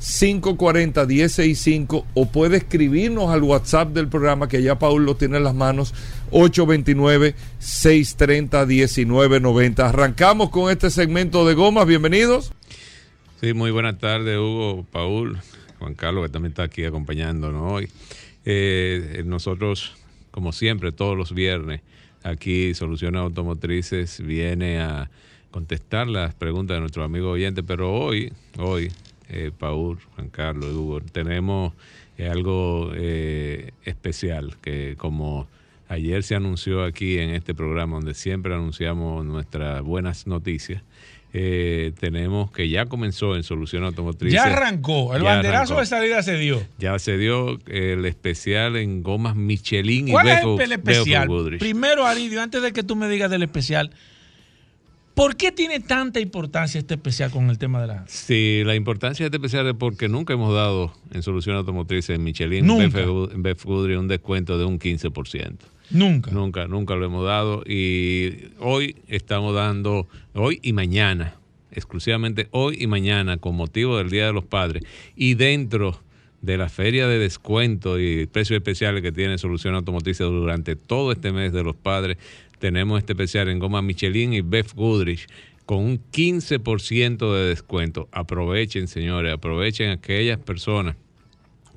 540-165 o puede escribirnos al WhatsApp del programa que ya Paul lo tiene en las manos 829-630-1990. Arrancamos con este segmento de gomas, bienvenidos. Sí, muy buenas tardes Hugo, Paul, Juan Carlos que también está aquí acompañándonos hoy. Eh, nosotros, como siempre, todos los viernes, aquí Soluciones Automotrices viene a contestar las preguntas de nuestro amigo oyente, pero hoy, hoy, eh, Paul, Juan Carlos, Hugo, tenemos eh, algo eh, especial que como ayer se anunció aquí en este programa donde siempre anunciamos nuestras buenas noticias, eh, tenemos que ya comenzó en Solución Automotriz. Ya arrancó, el Ya banderazo arrancó. de salida se dio. Ya se dio el especial en gomas Michelin y ¿Cuál es Beffel- el especial? Primero, Aridio, antes de que tú me digas del especial, ¿por qué tiene tanta importancia este especial con el tema de la... Sí, la importancia de este especial es porque nunca hemos dado en Solución Automotriz en Michelin, Nunca. En Goodrich un descuento de un 15%. Nunca. Nunca, nunca lo hemos dado y hoy estamos dando, hoy y mañana, exclusivamente hoy y mañana con motivo del Día de los Padres y dentro de la feria de descuento y precios especiales que tiene Solución Automotriz durante todo este mes de los padres, tenemos este especial en goma Michelin y Beth Goodrich con un 15% de descuento. Aprovechen, señores, aprovechen aquellas personas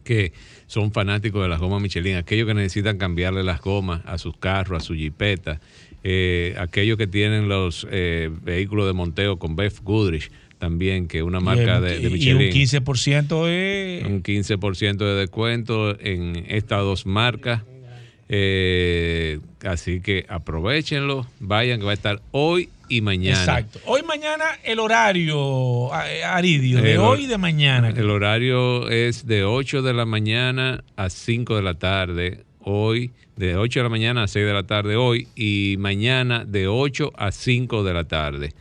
que son fanáticos de las gomas Michelin, aquellos que necesitan cambiarle las gomas a sus carros, a su jipeta, eh, aquellos que tienen los eh, vehículos de monteo con Beth Goodrich también, que es una marca de, de y un Michelin. 15% es... Un 15% de descuento en estas dos marcas. Eh, así que aprovechenlo, vayan que va a estar hoy y mañana. Exacto. Hoy mañana el horario, a- Aridio, de El- hoy y de mañana. El horario es de 8 de la mañana a 5 de la tarde. Hoy, de 8 de la mañana a 6 de la tarde hoy. Y mañana de 8 a 5 de la tarde.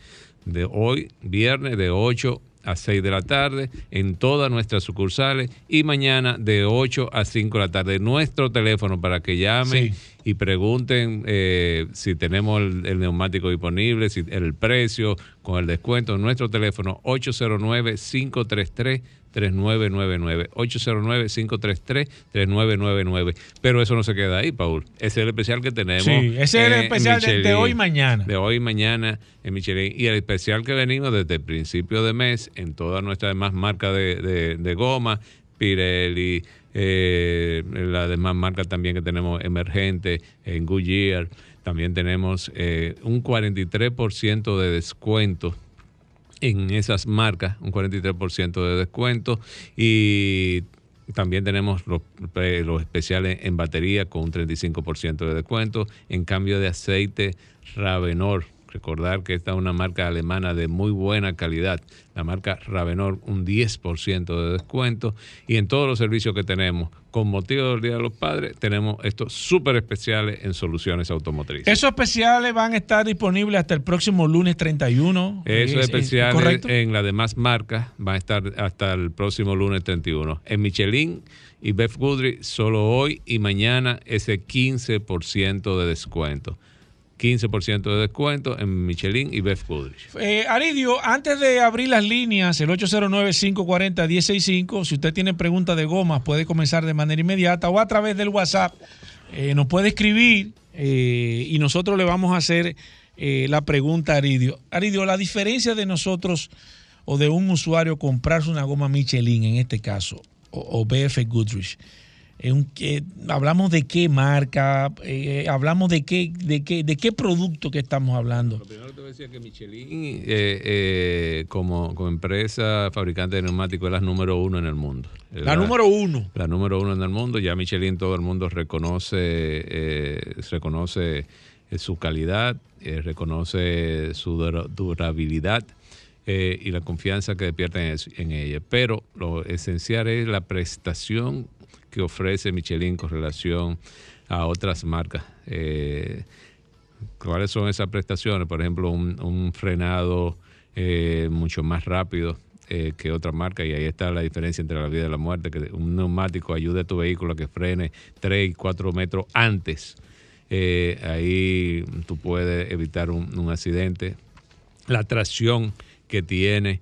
De hoy, viernes, de 8 a 6 de la tarde en todas nuestras sucursales. Y mañana de 8 a 5 de la tarde. Nuestro teléfono para que llamen Sí. y pregunten eh, si tenemos el, el neumático disponible, si el precio con el descuento. Nuestro teléfono 809-533. 3999 809-533-3999 pero eso no se queda ahí Paul. Ese es el especial que tenemos Sí, ese es el especial de- hoy y mañana. de hoy y mañana en Michelin. Y el especial que venimos desde el principio de mes en todas nuestras demás marcas de, de- de goma Pirelli eh, las demás marcas también que tenemos emergente en Goodyear. También tenemos eh, un 43% de descuento en esas marcas, un 43% de descuento y también tenemos los, eh, especiales en batería con un 35% de descuento, en cambio de aceite Ravenor. Recordar que esta es una marca alemana de muy buena calidad. La marca Ravenor, un 10% de descuento. Y en todos los servicios que tenemos, con motivo del Día de los Padres, tenemos estos súper especiales en soluciones automotrices. Esos especiales van a estar disponibles hasta el próximo lunes 31. Esos ¿Es- es especiales ¿Correcto? en las demás marcas van a estar hasta el próximo lunes 31. En Michelin y Beth Goodrich, solo hoy y mañana ese 15% de descuento. 15% de descuento en Michelin y Beth Goodrich. Eh, Aridio, antes de abrir las líneas, el 809-540-165, si usted tiene preguntas de gomas, puede comenzar de manera inmediata o a través del WhatsApp. Eh, nos puede escribir eh, y nosotros le vamos a hacer la pregunta a Aridio. Aridio, la diferencia de nosotros o de un usuario comprarse una goma Michelin en este caso, o, o BF Goodrich, eh, hablamos de qué marca, eh, hablamos de qué, de qué, de qué producto que estamos hablando. Lo primero te voy a decir que Michelin, eh, eh, como, como empresa fabricante de neumáticos, es la número uno en el mundo. Es La número uno. La número uno en el mundo. Ya Michelin, todo el mundo reconoce, eh, reconoce eh, su calidad, eh, reconoce su dura- durabilidad eh, y la confianza que despierta en, es- en ella. Pero lo esencial es la prestación que ofrece Michelin con relación a otras marcas. Eh, ¿Cuáles son esas prestaciones? Por ejemplo, un, frenado eh, mucho más rápido eh, que otra marca y ahí está la diferencia entre la vida y la muerte, que un neumático ayuda a tu vehículo a que frene 3 y 4 metros antes. Ahí tú puedes evitar un, accidente. La tracción que tiene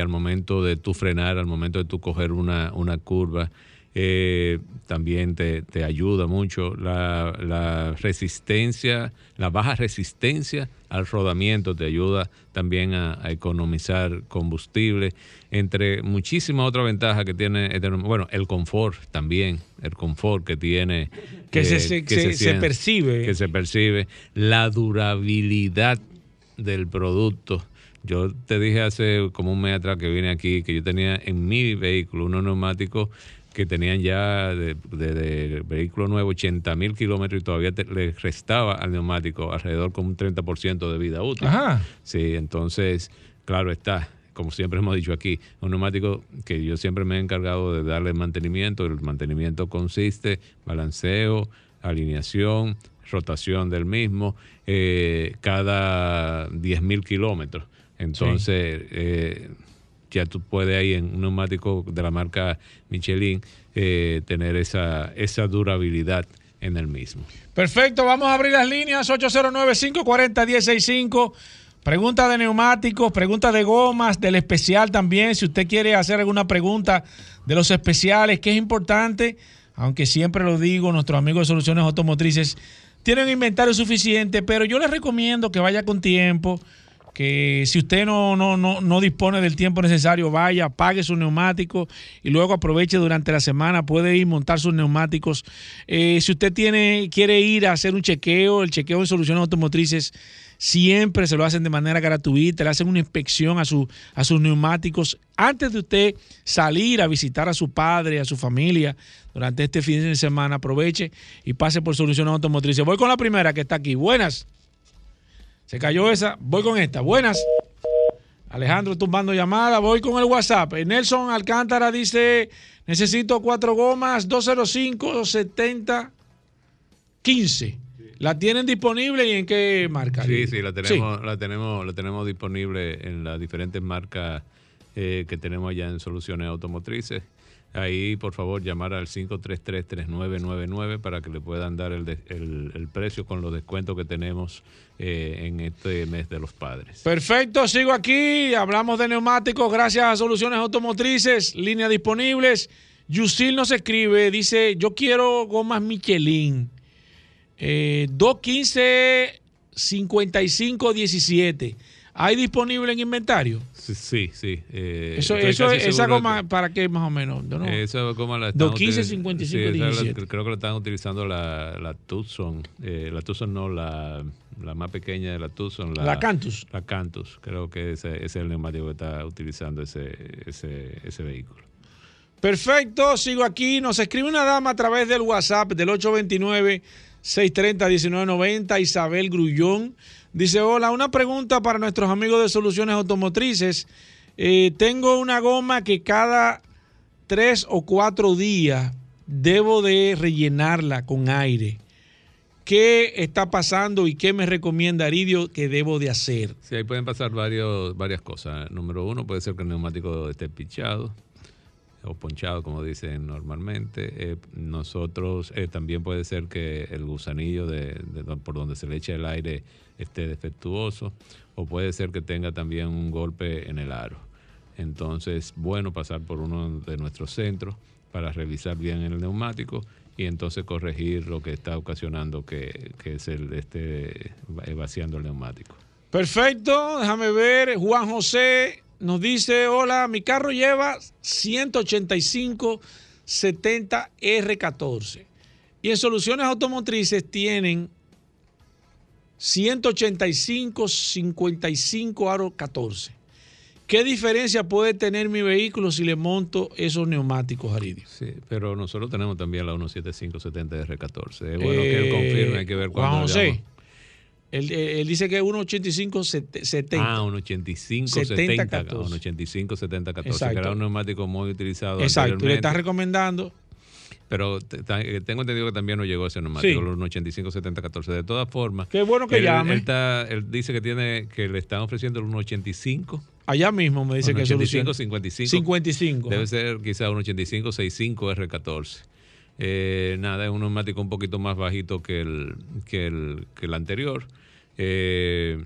al momento de tú frenar, al momento de tú coger una, una curva, eh, también te, te ayuda mucho. La, la resistencia, la baja resistencia al rodamiento te ayuda también a, a economizar combustible, entre muchísimas otras ventajas que tiene, este neumático. bueno, el confort también, el confort que tiene. Que eh, se- se- se- se siente- percibe. Que se percibe, la durabilidad del producto. Yo te dije hace como un mes atrás que vine aquí que yo tenía en mi vehículo unos neumáticos que tenían ya de, de- de vehículo nuevo 80 mil kilómetros y todavía te- le restaba al neumático alrededor como un 30% de vida útil. Ajá. Sí, entonces, claro está, como siempre hemos dicho aquí, un neumático que yo siempre me he encargado de darle mantenimiento. El mantenimiento consiste balanceo, alineación, rotación del mismo, eh, cada 10 mil kilómetros. Entonces, eh, ya tú puedes ahí en un neumático de la marca Michelin eh, tener esa, esa durabilidad en el mismo. Perfecto, vamos a abrir las líneas 809-540-165. Preguntas de neumáticos, preguntas de gomas, del especial también. Si usted quiere hacer alguna pregunta de los especiales, que es importante, aunque siempre lo digo, nuestros amigos de Soluciones Automotrices tienen inventario suficiente, pero yo les recomiendo que vaya con tiempo, que si usted no, no, no, no dispone del tiempo necesario, vaya, pague su neumático y luego aproveche durante la semana, puede ir montar sus neumáticos. Eh, si usted tiene, quiere ir a hacer un chequeo, el chequeo en soluciones automotrices siempre se lo hacen de manera gratuita, le hacen una inspección a, su, a sus neumáticos antes de usted salir a visitar a su padre, a su familia durante este fin de semana. Aproveche y pase por soluciones automotrices. Voy con la primera que está aquí. Buenas. Se cayó esa. Voy con esta. Buenas. Alejandro tumbando llamada. Voy con el WhatsApp. Eh, Nelson Alcántara dice: Necesito cuatro gomas 205 70 15. ¿La tienen disponible y en qué marca? Sí, sí, la tenemos, La tenemos, la tenemos disponible en las diferentes marcas eh, que tenemos allá en Soluciones Automotrices. Ahí, por favor, llamar al 533-3999 para que le puedan dar el, el- precio con los descuentos que tenemos eh, en este mes de los padres. Perfecto, sigo aquí. Hablamos de neumáticos gracias a Soluciones Automotrices, líneas disponibles. Yusil nos escribe, dice, yo quiero gomas Michelin. Eh, 215 55 17. ¿Hay disponible en inventario? Sí, sí. sí, eh, Eso, eso, esa goma, que- ¿para qué más o menos? No- Esa goma la están 215, util- 55, sí, esa la- 17. creo que la están utilizando la, la Tucson. eh, la Tucson no, la, la más pequeña de la Tucson. La Cantus. La Cantus. Creo que ese, ese es el neumático que está utilizando ese, ese, ese vehículo. Perfecto, sigo aquí. Nos escribe una dama a través del WhatsApp del 829-630-1990, Isabel Grullón. Dice, hola, una pregunta para nuestros amigos de Soluciones Automotrices. Eh, tengo una goma que cada tres o cuatro días debo de rellenarla con aire. ¿Qué está pasando y qué me recomienda Aridio que debo de hacer? Sí, ahí pueden pasar varias cosas. Número uno, puede ser que el neumático esté pichado. O ponchado, como dicen normalmente. Eh, nosotros eh, también puede ser que el gusanillo de, por donde se le echa el aire esté defectuoso, o puede ser que tenga también un golpe en el aro. Entonces, bueno pasar por uno de nuestros centros para revisar bien el neumático y entonces corregir lo que está ocasionando que, que se esté vaciando el neumático. Perfecto, déjame ver. Juan José nos dice, hola, mi carro lleva 185 70 R14 y en soluciones automotrices tienen 185 55 aro 14. ¿Qué diferencia puede tener mi vehículo si le monto esos neumáticos, Aridio? Sí, pero nosotros tenemos también la 17570R14. Es bueno que él Eh, confirme, hay que ver Juan cuándo José, llama. Él, él dice que es 185 70. Ah, un 85 70, 70, 14. un 85 70 14, Exacto. que era un neumático muy utilizado Exacto, le anteriormente. está recomendando. Pero eh, tengo entendido que también no llegó ese neumático, Sí. los 85 70 14. De todas formas, Qué bueno que él, llame. Él, está- él dice que tiene que le están ofreciendo el 185 Allá mismo me dice que es 85 solución. 55 55. Debe ser quizá un 85 65 R14. Eh, nada, es un neumático un poquito más bajito que el, que el, que el anterior. Eh,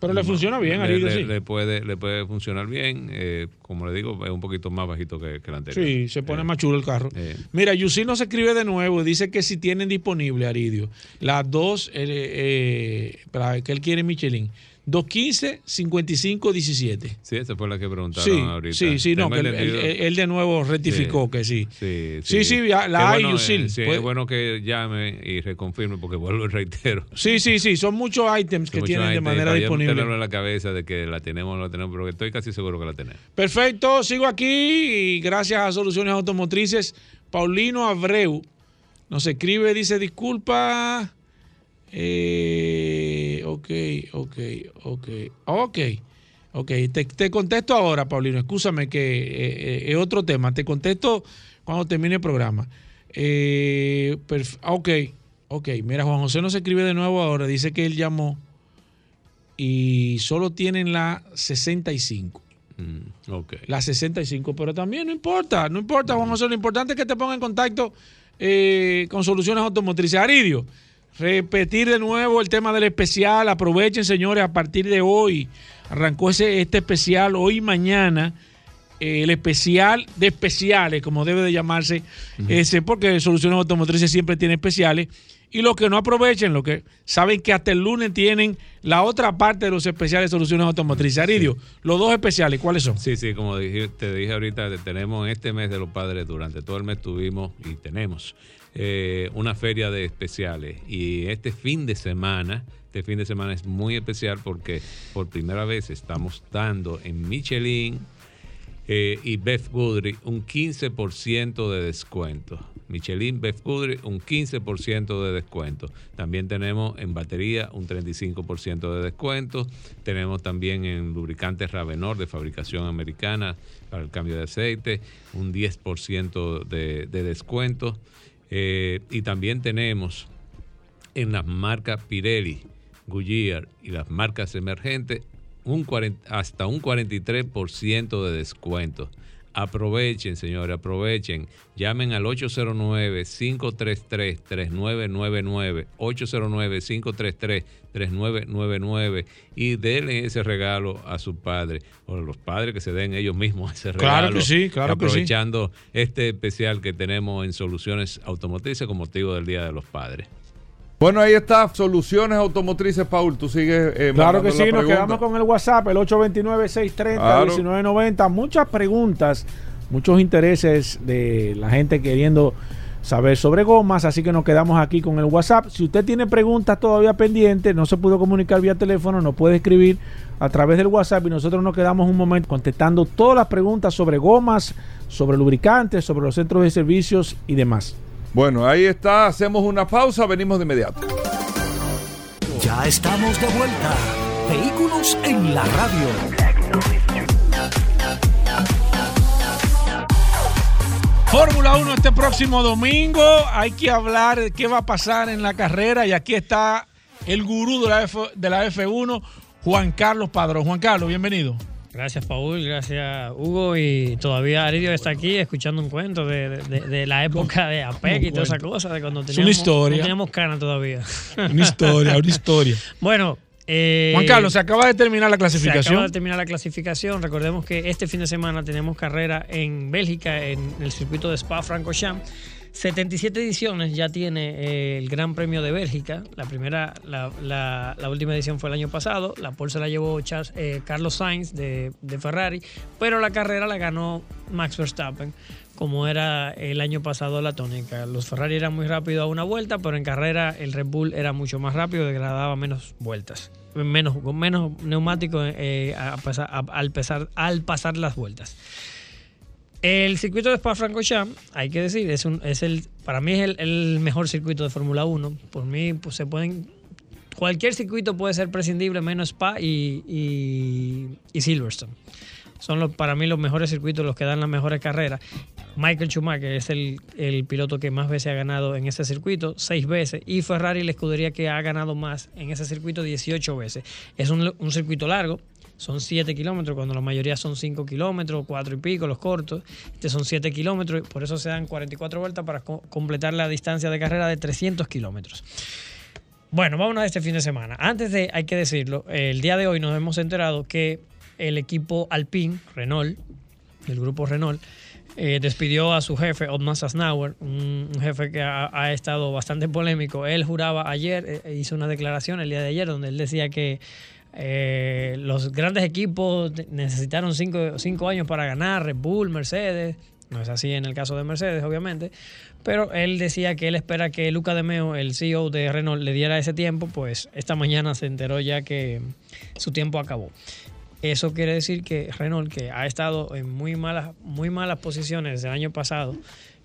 Pero le funciona bien, le, sí. le puede, le puede funcionar bien. eh, como le digo, es un poquito más bajito que, que el anterior. Sí, se pone Eh, más chulo el carro. eh. Mira, Yusi nos escribe de nuevo y dice que si tienen disponible, Aridio, las dos, eh, eh, para que él quiere Michelin, 215, 55, 17. Sí, esa fue la que preguntaron Sí, ahorita. sí, sí, no, que él, entendido- él- él de nuevo rectificó Sí. que sí. Sí, Sí, la hay, bueno, eh, sí, Puede- es bueno que llame y reconfirme porque vuelvo y reitero. Sí, sí, sí, son muchos ítems que tienen de manera disponible. en la cabeza de que la tenemos o no la tenemos, pero estoy casi seguro que la tenemos. Perfecto, sigo aquí y gracias a Soluciones Automotrices, Paulino Abreu nos escribe, dice, disculpa. Eh, ok, ok, ok, ok, ok. Te, te contesto ahora, Paulino, escúchame que eh, eh, es otro tema. Te contesto cuando termine el programa. Eh, perf- ok, ok. Mira, Juan José nos escribe de nuevo ahora, dice que él llamó y solo tienen la 65. Mm, ok. La 65, pero también no importa, no importa, Juan José, lo importante es que te ponga en contacto eh, con Soluciones Automotrices. Aridio, repetir de nuevo el tema del especial, aprovechen señores, a partir de hoy, arrancó ese, este especial, hoy y mañana, eh, el especial de especiales, como debe de llamarse ese, porque Soluciones Automotrices siempre tiene especiales. Y los que no aprovechen, los que saben que hasta el lunes tienen la otra parte de los especiales de Soluciones Automotrices. Aridio, los dos especiales, ¿cuáles son? Sí, sí, como dije- te dije ahorita, te- tenemos este mes de los padres, durante todo el mes tuvimos y tenemos eh, una feria de especiales. Y este fin de semana, este fin de semana es muy especial porque por primera vez estamos dando en Michelin eh, y Beth Goodrich un 15% de descuento. Michelin, Beth Goodrich, un 15% de descuento. También tenemos en batería un 35% de descuento. Tenemos también en lubricantes Ravenor de fabricación americana para el cambio de aceite un 10% de, de descuento. Eh, y también tenemos en las marcas Pirelli, Goodyear y las marcas emergentes un 40 hasta un 43% de descuento. Aprovechen, señores, aprovechen. Llamen al 809-533-3999, 809-533-3999 y denle ese regalo a su padre o a los padres que se den ellos mismos ese regalo. Claro que sí, claro que sí. Aprovechando este especial que tenemos en Soluciones Automotrices con motivo del Día de los Padres. Bueno, ahí está, soluciones automotrices, Paul. Tú sigues. eh, Claro que sí, nos pregunta. quedamos con el WhatsApp, el 829-630-1990. Muchas preguntas, muchos intereses de la gente queriendo saber sobre gomas, así que nos quedamos aquí con el WhatsApp. Si usted tiene preguntas todavía pendientes, no se pudo comunicar vía teléfono, nos puede escribir a través del WhatsApp y nosotros nos quedamos un momento contestando todas las preguntas sobre gomas, sobre lubricantes, sobre los centros de servicios y demás. Bueno, ahí está. Hacemos una pausa. Venimos de inmediato. Ya estamos de vuelta. Vehículos en la radio. Fórmula 1 este próximo domingo. Hay que hablar de qué va a pasar en la carrera. Y aquí está el gurú de la, F- de la F1, Juan Carlos Padrón. Juan Carlos, bienvenido. Gracias, Paul. Gracias, Hugo. Y todavía Aridio está aquí escuchando un cuento de, de- de la época de APEC y toda esa cosa, de cuando una teníamos, historia. no teníamos cana todavía. Una historia, una historia. Bueno, eh, Juan Carlos, se acaba de terminar la se acaba clasificación. de terminar la clasificación. Recordemos que este fin de semana tenemos carrera en Bélgica, en el circuito de Spa-Francorchamps. 77 ediciones ya tiene eh, el Gran Premio de Bélgica. La primera, la, última edición fue el año pasado. La pole se la llevó Charles- eh, Carlos Sainz de, Ferrari, pero la carrera la ganó Max Verstappen, como era el año pasado la tónica. Los Ferrari eran muy rápidos a una vuelta, pero en carrera el Red Bull era mucho más rápido, degradaba menos vueltas, menos, con menos neumático eh, al pasar las vueltas. El circuito de Spa-Francorchamps, hay que decir, es, un, es el, para mí es el, mejor circuito de Fórmula 1. Por mí, pues se pueden. Cualquier circuito puede ser prescindible, menos Spa y, y- Silverstone. Son los, para mí los mejores circuitos, los que dan las mejores carreras. Michael Schumacher es el, piloto que más veces ha ganado en ese circuito, seis veces. Y Ferrari, la escudería que ha ganado más en ese circuito, 18 veces. Es un circuito largo, son 7 kilómetros, cuando la mayoría son 5 kilómetros, 4 y pico, los cortos. Este son 7 kilómetros, por eso se dan 44 vueltas para co- completar la distancia de carrera de 300 kilómetros. Bueno, vámonos a este fin de semana. Antes de, hay que decirlo, el día de hoy nos hemos enterado que el equipo Alpine, Renault, el grupo Renault, eh, despidió a su jefe, Otmar Sasnauer, un, jefe que ha, ha estado bastante polémico. Él juraba ayer, eh, hizo una declaración el día de ayer, donde él decía que eh, los grandes equipos necesitaron cinco, cinco años para ganar, Red Bull, Mercedes. No es así en el caso de Mercedes, obviamente. Pero él decía que él espera que Luca De Meo, el CEO de Renault, le diera ese tiempo. Pues esta mañana se enteró ya que su tiempo acabó. Eso quiere decir que Renault, que ha estado en muy malas, muy malas posiciones desde el año pasado,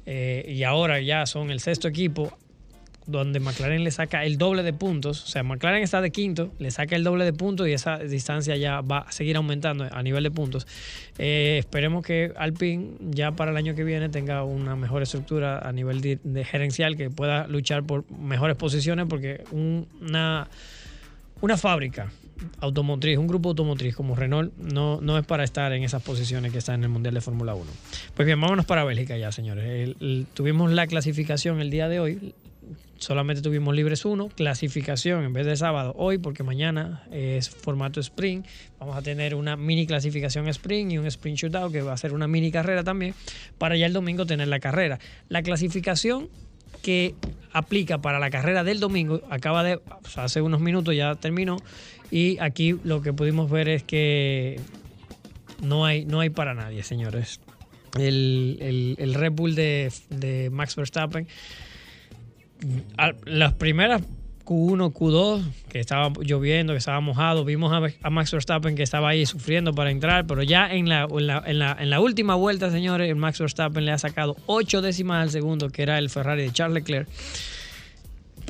eh, y ahora ya son el sexto equipo, donde McLaren le saca el doble de puntos. O sea, McLaren está de quinto, le saca el doble de puntos y esa distancia ya va a seguir aumentando a nivel de puntos. Eh, esperemos que Alpine ya para el año que viene tenga una mejor estructura a nivel de, gerencial, que pueda luchar por mejores posiciones, porque un- una, una fábrica automotriz, un grupo automotriz como Renault, no, no es para estar en esas posiciones que están en el Mundial de Fórmula 1. Pues bien, vámonos para Bélgica ya, señores. Tuvimos la clasificación el día de hoy. Solamente tuvimos libres uno, clasificación en vez de sábado hoy, porque mañana es formato sprint. Vamos a tener una mini clasificación sprint y un sprint shootout que va a ser una mini carrera también, para ya el domingo tener la carrera. La clasificación que aplica para la carrera del domingo acaba de, hace unos minutos ya terminó y aquí lo que pudimos ver es que no hay, no hay para nadie, señores. El, el- el Red Bull de, de Max Verstappen, las primeras Q1, Q2, que estaba lloviendo, que estaba mojado, vimos a, Max Verstappen que estaba ahí sufriendo para entrar, pero ya en la, en la, en la- en la última vuelta, señores, Max Verstappen le ha sacado 8 décimas al segundo, que era el Ferrari de Charles Leclerc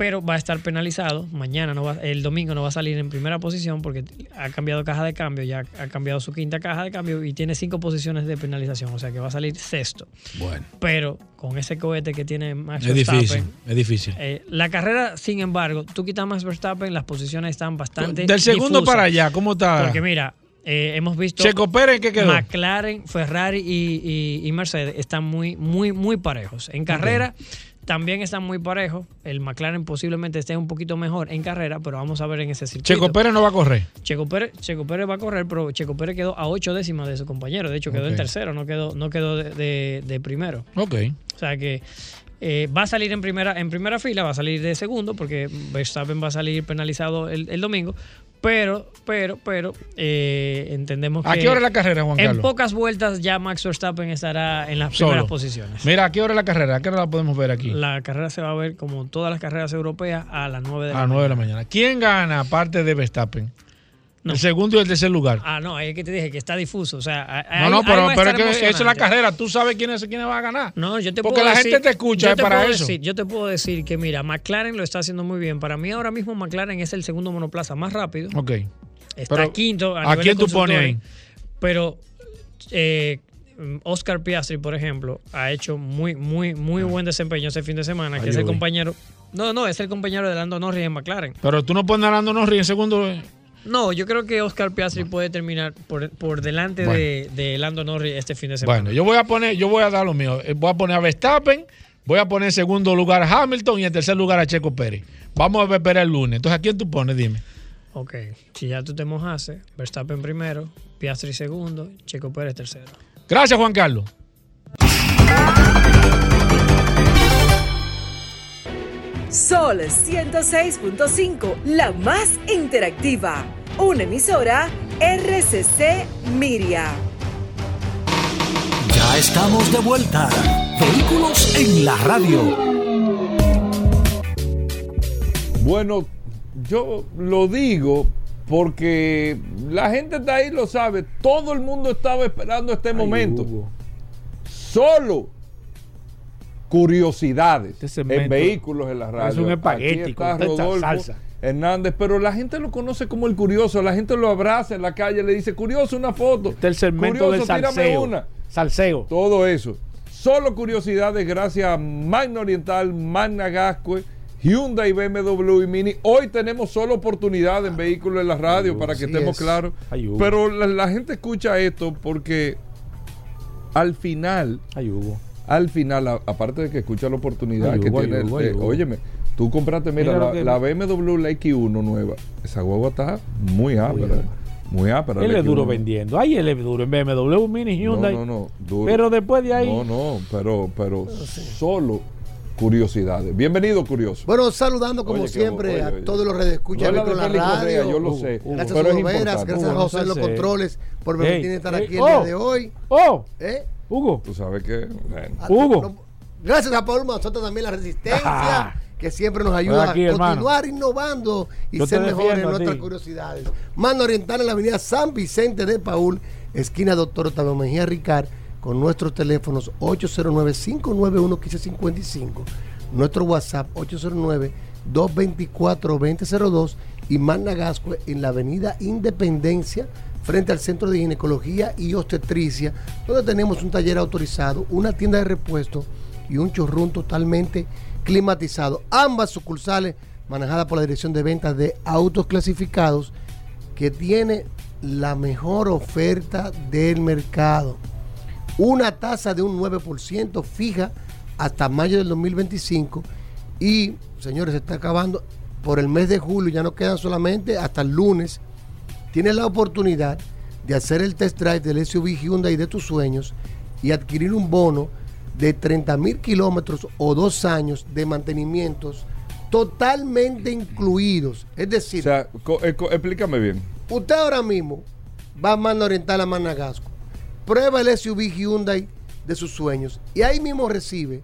pero va a estar penalizado. Mañana, no va, el domingo no va a salir en primera posición porque ha cambiado caja de cambio, ya ha cambiado su quinta caja de cambio y tiene cinco posiciones de penalización, o sea que va a salir sexto. Bueno, Pero con ese cohete que tiene Max es Verstappen, difícil, es difícil. eh, la carrera, sin embargo, tú quitas Max Verstappen, las posiciones están bastante Del segundo difusas. para allá, ¿cómo está? Porque mira, eh, hemos visto Checo Pérez, ¿qué quedó? McLaren, Ferrari y, y- y Mercedes están muy, muy, muy parejos. En carrera también están muy parejos. El McLaren posiblemente esté un poquito mejor en carrera, pero vamos a ver en ese circuito. Checo Pérez no va a correr. Checo Pérez, Checo Pérez va a correr, pero Checo Pérez quedó a ocho décimas de su compañero. De hecho, quedó en tercero, no quedó, no quedó de, de- de primero. Ok. O sea que eh, va a salir en primera, en primera fila, va a salir de segundo, porque Verstappen va a salir penalizado el, el domingo. Pero, pero, pero, eh, entendemos que. ¿A qué hora es la carrera, Juan En Carlos? pocas vueltas ya Max Verstappen estará en las Solo. primeras posiciones. Mira, ¿a qué hora es la carrera? ¿A qué hora la podemos ver aquí? La carrera se va a ver como todas las carreras europeas a las 9 de a la las 9 de la mañana. mañana. ¿Quién gana aparte de Verstappen? No. El segundo y el tercer lugar. Ah, no, ahí es que te dije que está difuso. O sea, ahí- no, no, pero, a pero es que eso es la carrera. Tú sabes quién es quién va a ganar. No, yo te Porque puedo la decir- gente te escucha te para eso. decir- yo te puedo decir que, mira, McLaren lo está haciendo muy bien. Para mí, ahora mismo, McLaren es el segundo monoplaza más rápido. Ok. Está Pero, quinto. ¿a de quién tú pones ahí? Pero eh, Oscar Piastri, por ejemplo, ha hecho muy, muy, muy buen desempeño ese fin de semana, que Ahí es el compañero. No, no, es el compañero de Lando Norris en McLaren. Pero tú no pones a Lando Norris en segundo. No, yo creo que Oscar Piastri puede terminar por, por delante de, de Lando Norris este fin de semana. Bueno, yo voy a poner, yo voy a dar lo mío. Eh, Voy a poner a Verstappen, voy a poner en segundo lugar a Hamilton y en tercer lugar a Checo Pérez. Vamos a esperar el lunes. Entonces, ¿a quién tú pones? Dime. Ok, si ya tú te mojaste, Verstappen primero, Piastri segundo, Checo Pérez tercero. Gracias, Juan Carlos. Sol 106.5, la más interactiva. Una emisora RCC Miria. Ya estamos de vuelta. Vehículos en la radio. Bueno, yo lo digo porque la gente está ahí lo sabe. Todo el mundo estaba esperando este momento. Solo curiosidades Este en vehículos en la radio. es un espagueti Aquí está Rodolfo salsa. Hernández, pero la gente lo conoce como el curioso. La gente lo abraza en la calle, le dice curioso una foto. Este es el segmento curioso, del tírame salseo. una. Salseo. Todo eso. Solo curiosidades gracias a Magna Oriental, Magna Gascue, Hyundai, BMW y Mini. Hoy tenemos solo oportunidad en vehículos en la radio para que estemos es. claros. Pero la, la gente escucha esto porque al final, Ay, Hugo. Al final, a- aparte de que escucha la oportunidad Ay, que tiene, el- Hugo, ay, eh, Hugo. óyeme, tú compraste, mira, la, que- la BMW, la X1 nueva. Esa guagua está muy ápera. Muy ápera. Él es duro X1. vendiendo. Ay, él es duro en BMW, Mini, Hyundai. No, no, no. duro. Pero después de ahí. No, no, pero, pero solo curiosidades. Bienvenido, curioso. Bueno, saludando como Oye, siempre a oye, todos los redes escucha No con la radio. Correa, yo lo sé, Gracias pero a importante. gracias a José los no sé. controles por permitirme estar aquí el oh. día de hoy. ¡Oh! ¿Eh? Hugo. Tú sabes que. bueno. Ah, Hugo. no- gracias a Paul Mazota también la resistencia que siempre nos ayuda Aquí, a hermano. continuar innovando y Yo ser mejores en nuestras curiosidades. Mano Oriental en la avenida San Vicente de Paul, esquina Doctor Octavio Mejía Ricard, con nuestros teléfonos 809-591-1555, nuestro WhatsApp 809-224-2002 y Magna Gascue en la avenida Independencia frente al Centro de Ginecología y Obstetricia, donde tenemos un taller autorizado, una tienda de repuesto y un chorrón totalmente climatizado. Ambas sucursales manejadas por la Dirección de Ventas de Autos Clasificados, que tiene la mejor oferta del mercado. Una tasa de un 9% fija hasta mayo del 2025 y, señores, se está acabando por el mes de julio, ya no quedan solamente hasta el lunes. Tienes la oportunidad de hacer el test drive del SUV Hyundai de tus sueños y adquirir un bono de 30 mil kilómetros o dos años de mantenimientos totalmente incluidos. Es O decir, sea, eh, explícame bien. usted ahora mismo va a Mano Oriental a Managasco, prueba el SUV Hyundai de sus sueños y ahí mismo recibe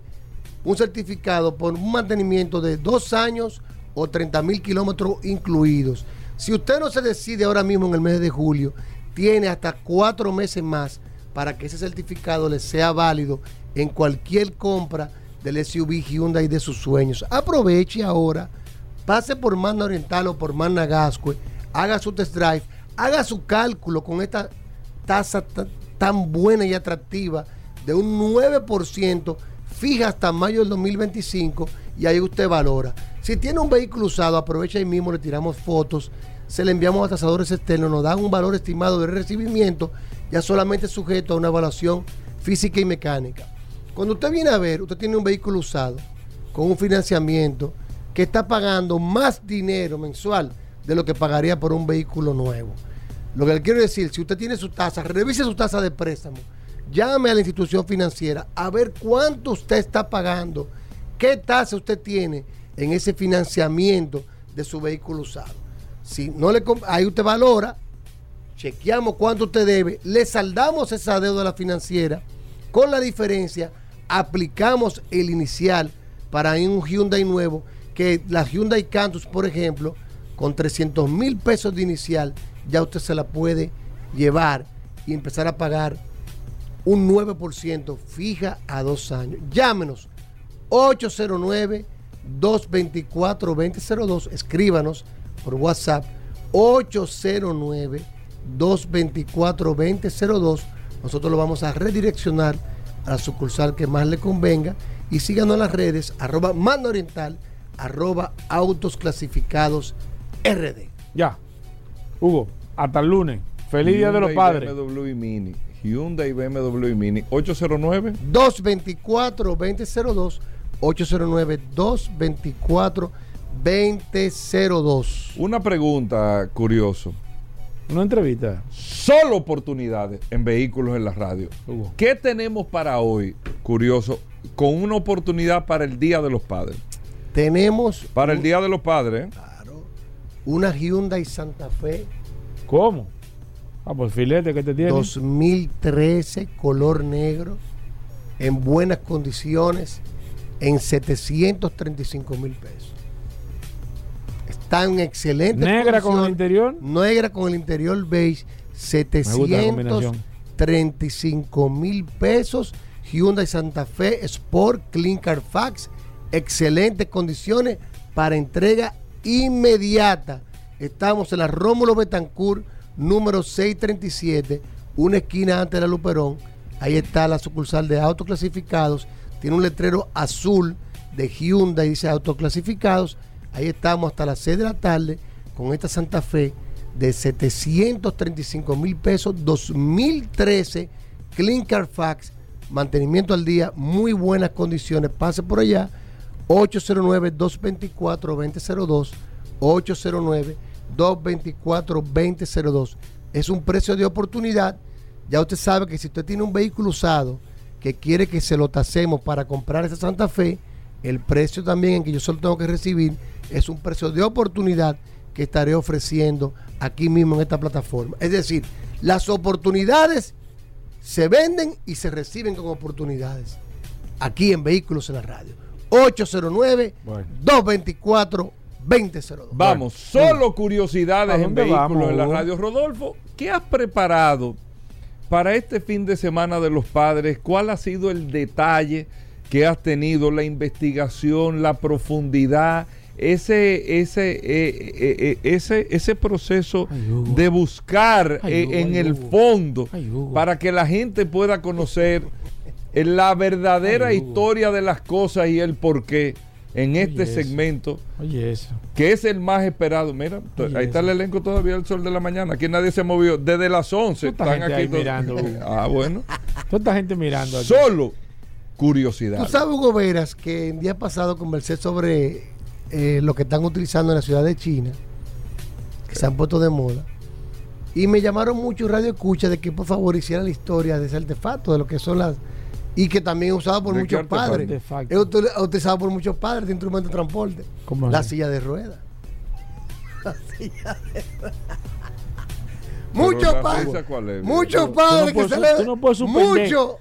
un certificado por un mantenimiento de dos años o 30 mil kilómetros incluidos. Si usted no se decide ahora mismo en el mes de julio, tiene hasta cuatro meses más para que ese certificado le sea válido en cualquier compra del SUV Hyundai de sus sueños. Aproveche ahora, pase por Manda Oriental o por Manda Gascue, haga su test drive, haga su cálculo con esta tasa ta- tan buena y atractiva de un 9% fija hasta mayo del 2025 y ahí usted valora. Si tiene un vehículo usado, aprovecha ahí mismo, le tiramos fotos, se le enviamos a tasadores externos, nos dan un valor estimado de recibimiento, ya solamente sujeto a una evaluación física y mecánica. Cuando usted viene a ver, usted tiene un vehículo usado con un financiamiento que está pagando más dinero mensual de lo que pagaría por un vehículo nuevo. Lo que le quiero decir, si usted tiene su tasa, revise su tasa de préstamo, llame a la institución financiera a ver cuánto usted está pagando, qué tasa usted tiene en ese financiamiento de su vehículo usado. Si no le ahí usted valora, chequeamos cuánto usted debe, le saldamos esa deuda a la financiera, con la diferencia aplicamos el inicial para un Hyundai nuevo, que la Hyundai Cantus, por ejemplo, con 300 mil pesos de inicial, ya usted se la puede llevar y empezar a pagar un 9% fija a dos años. Llámenos 809-224-2002. Escríbanos por WhatsApp 809-224-2002. Nosotros lo vamos a redireccionar a la sucursal que más le convenga. Y síganos en las redes, arroba Manda Oriental, arroba Autos Clasificados RD. Ya. Hugo, hasta el lunes. Feliz Día de los Hyundai, Padres. BMW y Mini. Hyundai, BMW y Mini. 809. 224-2002. 809-224-2002. Una pregunta curioso. Una entrevista. Solo oportunidades en vehículos en la radio. Hugo. ¿Qué tenemos para hoy, curioso, con una oportunidad para el Día de los Padres? Tenemos Para el Día de los Padres, ¿eh? una Hyundai Santa Fe ¿Cómo? Ah, pues filete que te tiene. 2013, color negro, en buenas condiciones, en 735 mil pesos. Está en excelente Negra con el interior. Negra con el interior beige, gusta la combinación. 735 mil pesos. Hyundai Santa Fe Sport Clean Carfax, excelentes condiciones para entrega inmediata. Estamos en la Rómulo Betancourt, número 637, una esquina antes de la Luperón. Ahí está la sucursal de autoclasificados. Tiene un letrero azul de Hyundai, dice autoclasificados. Ahí estamos hasta las 6 de la tarde con esta Santa Fe de 735 mil pesos, 2013, Clean Carfax, mantenimiento al día, muy buenas condiciones. Pase por allá, 809-224-2002, 809-224-2002. Es un precio de oportunidad. Ya usted sabe que si usted tiene un vehículo usado que quiere que se lo tasemos para comprar esa Santa Fe, el precio también en que yo solo tengo que recibir es un precio de oportunidad que estaré ofreciendo aquí mismo en esta plataforma. Es decir, las oportunidades se venden y se reciben como oportunidades aquí en Vehículos en la Radio. 809-224-2002. Vamos, solo curiosidades ¿A en vehículos vamos, en la radio. Rodolfo, ¿qué has preparado para este fin de semana de los padres? ¿Cuál ha sido el detalle que has tenido, la investigación, la profundidad? Ese, ese, eh, eh, eh, ese, ese proceso Ay, de buscar Ay, Hugo, en ay, el fondo para que la gente pueda conocer la verdadera historia de las cosas y el porqué en este eso. segmento Oye, eso. que es el más esperado. Mira, Oye, ahí está el elenco todavía el sol de la mañana. Aquí nadie se movió. Desde las 11 Toda están gente aquí ahí todos. mirando. Ah, bueno. Toda esta gente mirando. aquí. Solo curiosidad. Tú sabes, Hugo Veras, que el día pasado conversé sobre eh, lo que están utilizando en la ciudad de China, que se han puesto de moda. Y me llamaron mucho radio escucha de que por favor hiciera la historia de ese artefacto, de lo que son las. Y que también es usado por ¿De qué muchos padres. Artefacto. Es util- utilizado por muchos padres de instrumento de transporte. ¿Cómo La así? silla de ruedas. La silla de ruedas. Muchos padres. Muchos padres que no puedes suspender. Muchos.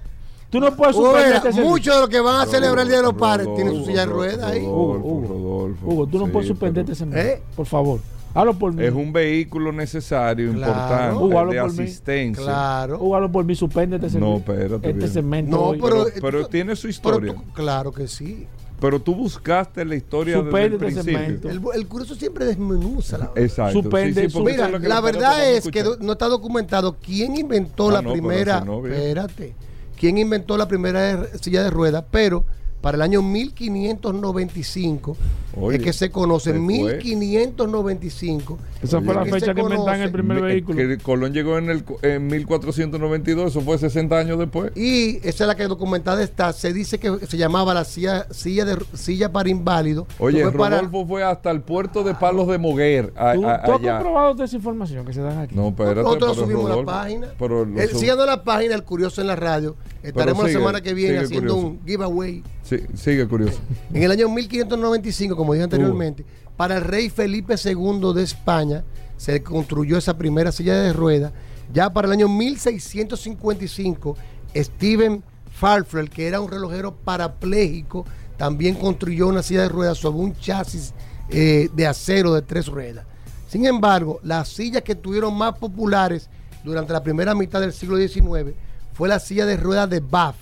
Tú no puedes suspender este muchos de los que van a celebrar el Día de los Padres tienen su silla de ruedas ahí. Hugo, Hugo. Rodolfo. Hugo, tú no puedes suspender pero este segmento. ¿Eh? Por favor. Hablo por mí. Es un vehículo necesario, Claro. importante, de por mí. asistencia. Claro. Hablo por mí. Suspende este segmento. No, espérate, Este bien. segmento. No, hoy. pero, Pero- pero tiene su pero historia. tú- claro que sí. Pero tú buscaste la historia desde el Suspende este principio. segmento. El, el curso siempre desmenuza la Exacto. Suspende, sí, sí, Mira, es la verdad es que no está documentado quién inventó Ah, la no, pero primera. no, espérate. Quién inventó la primera silla de ruedas, pero para el año 1595 Oye, es que se conoce. se fue. 1595. Esa fue es la que fecha que inventaron el primer Me- vehículo. que Colón llegó en, el, en 1492, eso fue 60 años después. Y esa es la que documentada está. Se dice que se llamaba la silla, silla, de, silla para inválido. Oye, Fue para- Rodolfo fue hasta el puerto de Palos de Moguer, a- ¿Tú, a- tú has comprobado toda esa información que se dan aquí? No, espérate, Nosotros pero subimos a la Rodolfo- página. Pero Eh, sub- siguiendo la página El Curioso en la radio, estaremos sigue, la semana que viene haciendo Curioso. un giveaway. sí, sigue curioso. En el año 1595, como dije anteriormente, para el rey Felipe II de España se construyó esa primera silla de ruedas. Ya para el año 1655, Stephen Farfel, que era un relojero parapléjico, también construyó una silla de ruedas sobre un chasis eh, de acero de tres ruedas. Sin embargo, las sillas que tuvieron más populares durante la primera mitad del siglo XIX fue la silla de ruedas de Bath.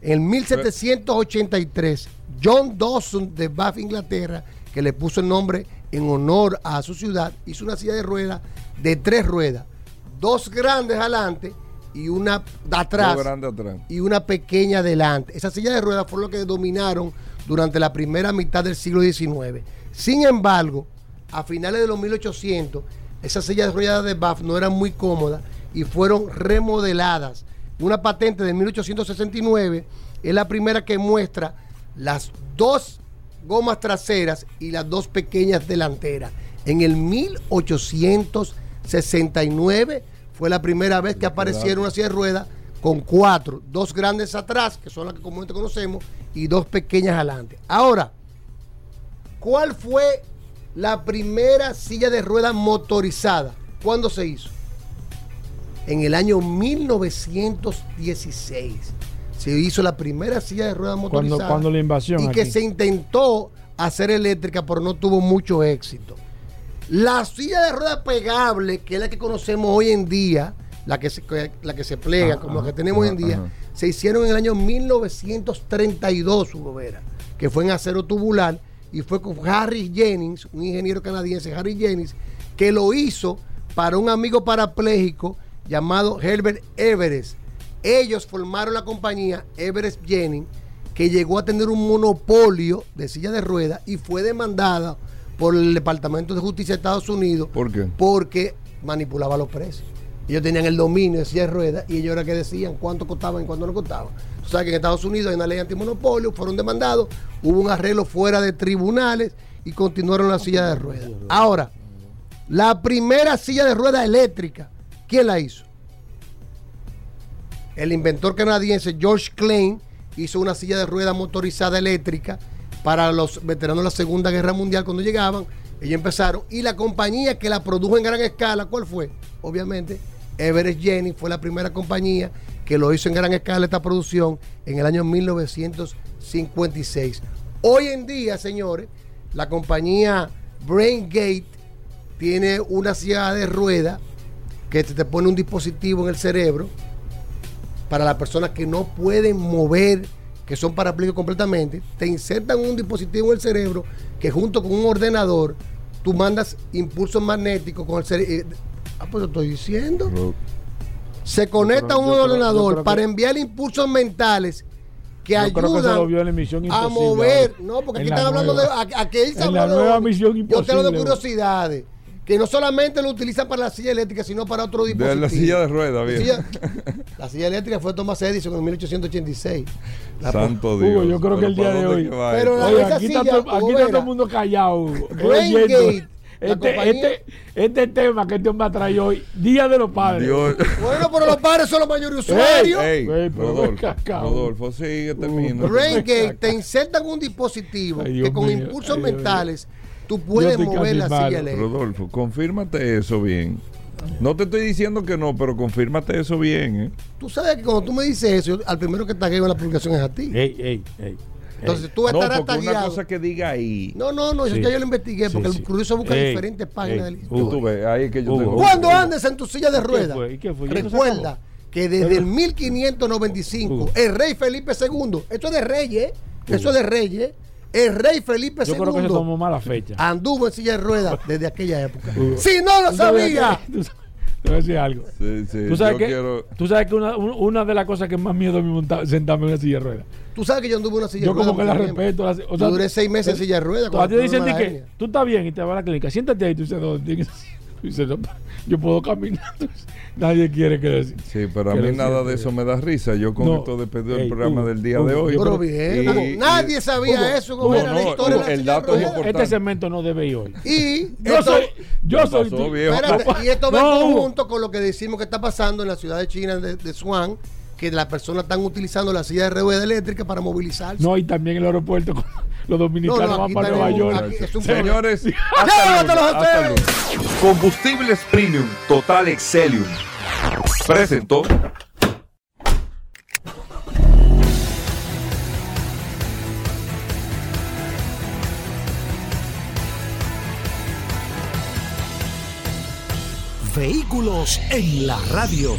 En 1783, John Dawson de Bath, Inglaterra, que le puso el nombre en honor a su ciudad, hizo una silla de ruedas de tres ruedas, dos grandes adelante y una atrás atrás. y una pequeña adelante. Esas sillas de ruedas fueron lo que dominaron durante la primera mitad del siglo XIX. Sin embargo, a finales de los 1800 esas sillas de ruedas de BAF no eran muy cómodas y fueron remodeladas. Una patente de 1869 es la primera que muestra las dos gomas traseras y las dos pequeñas delanteras. En el 1869 fue la primera vez que aparecieron una silla de ruedas con cuatro, dos grandes atrás, que son las que comúnmente conocemos, y dos pequeñas adelante. Ahora, ¿cuál fue la primera silla de ruedas motorizada? ¿Cuándo se hizo? En el año 1916 se hizo la primera silla de ruedas motorizada. cuando la invasión. y que se intentó hacer eléctrica, pero no tuvo mucho éxito. La silla de ruedas pegable, que es la que conocemos hoy en día, la que se, que- la que se plega, Ajá, como la que ajá, tenemos hoy en ajá, día, se hicieron en el año 1932, Hugo Vera, que fue en acero tubular, y fue con Harry Jennings, un ingeniero canadiense, Harry Jennings, que lo hizo para un amigo parapléjico llamado Herbert Everest. Ellos formaron la compañía Everest Jennings, que llegó a tener un monopolio de silla de ruedas y fue demandada por el Departamento de Justicia de Estados Unidos ¿Por qué? porque manipulaba los precios. Ellos tenían el dominio de silla de ruedas y ellos era que decían cuánto costaban y cuánto no costaban. Tú sabes que en Estados Unidos hay una ley antimonopolio, fueron demandados, hubo un arreglo fuera de tribunales y continuaron la silla de ruedas. Ahora, la primera silla de ruedas eléctrica, ¿quién la hizo? El inventor canadiense George Klein hizo una silla de ruedas motorizada eléctrica para los veteranos de la Segunda Guerra Mundial cuando llegaban. Ellos empezaron. Y la compañía que la produjo en gran escala, ¿cuál fue? Obviamente, Everest Jenny fue la primera compañía que lo hizo en gran escala esta producción en el año 1956. Hoy en día, señores, la compañía BrainGate tiene una silla de rueda que te, te pone un dispositivo en el cerebro para las personas que no pueden mover, que son parapléjicos completamente, te insertan un dispositivo en el cerebro que junto con un ordenador tú mandas impulsos magnéticos con el cerebro. Ah, pues lo estoy diciendo. Se conecta a un ordenador para enviar impulsos mentales que Yo que en ayudan Misión a mover. No, porque aquí están hablando de. Aquí se En la de- Misión Yo te hablo de curiosidades. Que no solamente lo utilizan para la silla eléctrica, sino para otro De dispositivo. la silla de ruedas, bien. Silla- la silla eléctrica fue Thomas Edison en 1886. La- Santo Dios. Hugo, yo creo que el día ¿para de hoy- Pero la- Oye, esa aquí está, silla, todo, aquí está todo el mundo callado. La Este, este, este tema que este hombre ha traído hoy, Día de los Padres. Dios. Bueno, pero los padres son los mayores usuarios. Ey, Ey, Rodolfo. Rodolfo, sigue, termina. BrainGate te insertan un dispositivo Ay, que con mío, impulsos ay, Dios mentales tú puedes mover la malo. silla eléctrica. Rodolfo, confírmate eso bien. No te estoy diciendo que no, pero confírmate eso bien, ¿eh? Tú sabes que cuando tú me dices eso, al primero que tagueo en la publicación es a ti. Ey, ey, ey. Entonces tú No, estarás porque una tagueado. cosa que diga ahí. No, no, no, eso Sí. ya yo lo investigué Sí, porque sí. el curioso busca Ey, diferentes páginas del Tú, ves, ahí es que yo Hugo. tengo. Cuando andes en tu silla de ruedas, recuerda que desde el 1595 Hugo. el rey Felipe II, esto es de reyes, eso es de reyes, el rey Felipe Yo creo que se II tomó mala fecha. anduvo en silla de ruedas desde aquella época. Si no lo ¿Tú sabes sabía, que- tú sabes- Te voy a decir algo. Sí, sí, ¿Tú sabes, yo que, quiero. tú sabes que una, un- una de las cosas que más miedo a mí monta- sentarme en una silla de ruedas. tú sabes que yo anduve en una silla Yo de ruedas. como que la respeto. la- o Yo sea, duré seis meses en silla de ruedas. Cuando dicen de mala que tú estás bien y te vas a la clínica. Siéntate ahí. Tú dices, no, tienes- no, yo puedo caminar. Nadie quiere que decir. Sí, pero a mí nada de eso me da risa. Yo con No. esto despedido del Ey, programa Hugo, del día Hugo, de hoy. Pero bien, Y- Hugo, y- nadie sabía eso. Como era la historia de la el dato es ruedas. importante. Este segmento no debe ir hoy. Y Yo esto- soy. Yo soy. pasó, tú- viejo. Espérate, y esto va No, en conjunto con lo que decimos que está pasando en la ciudad de China de, de Swan, que las personas están utilizando la silla de ruedas eléctrica para movilizarse. No, y también en el aeropuerto con los dominicanos No, no, van para Nueva York. Señores, ¡Llévatelos a hasta luego. Combustibles Premium Total Excelium presentó Vehículos en la radio.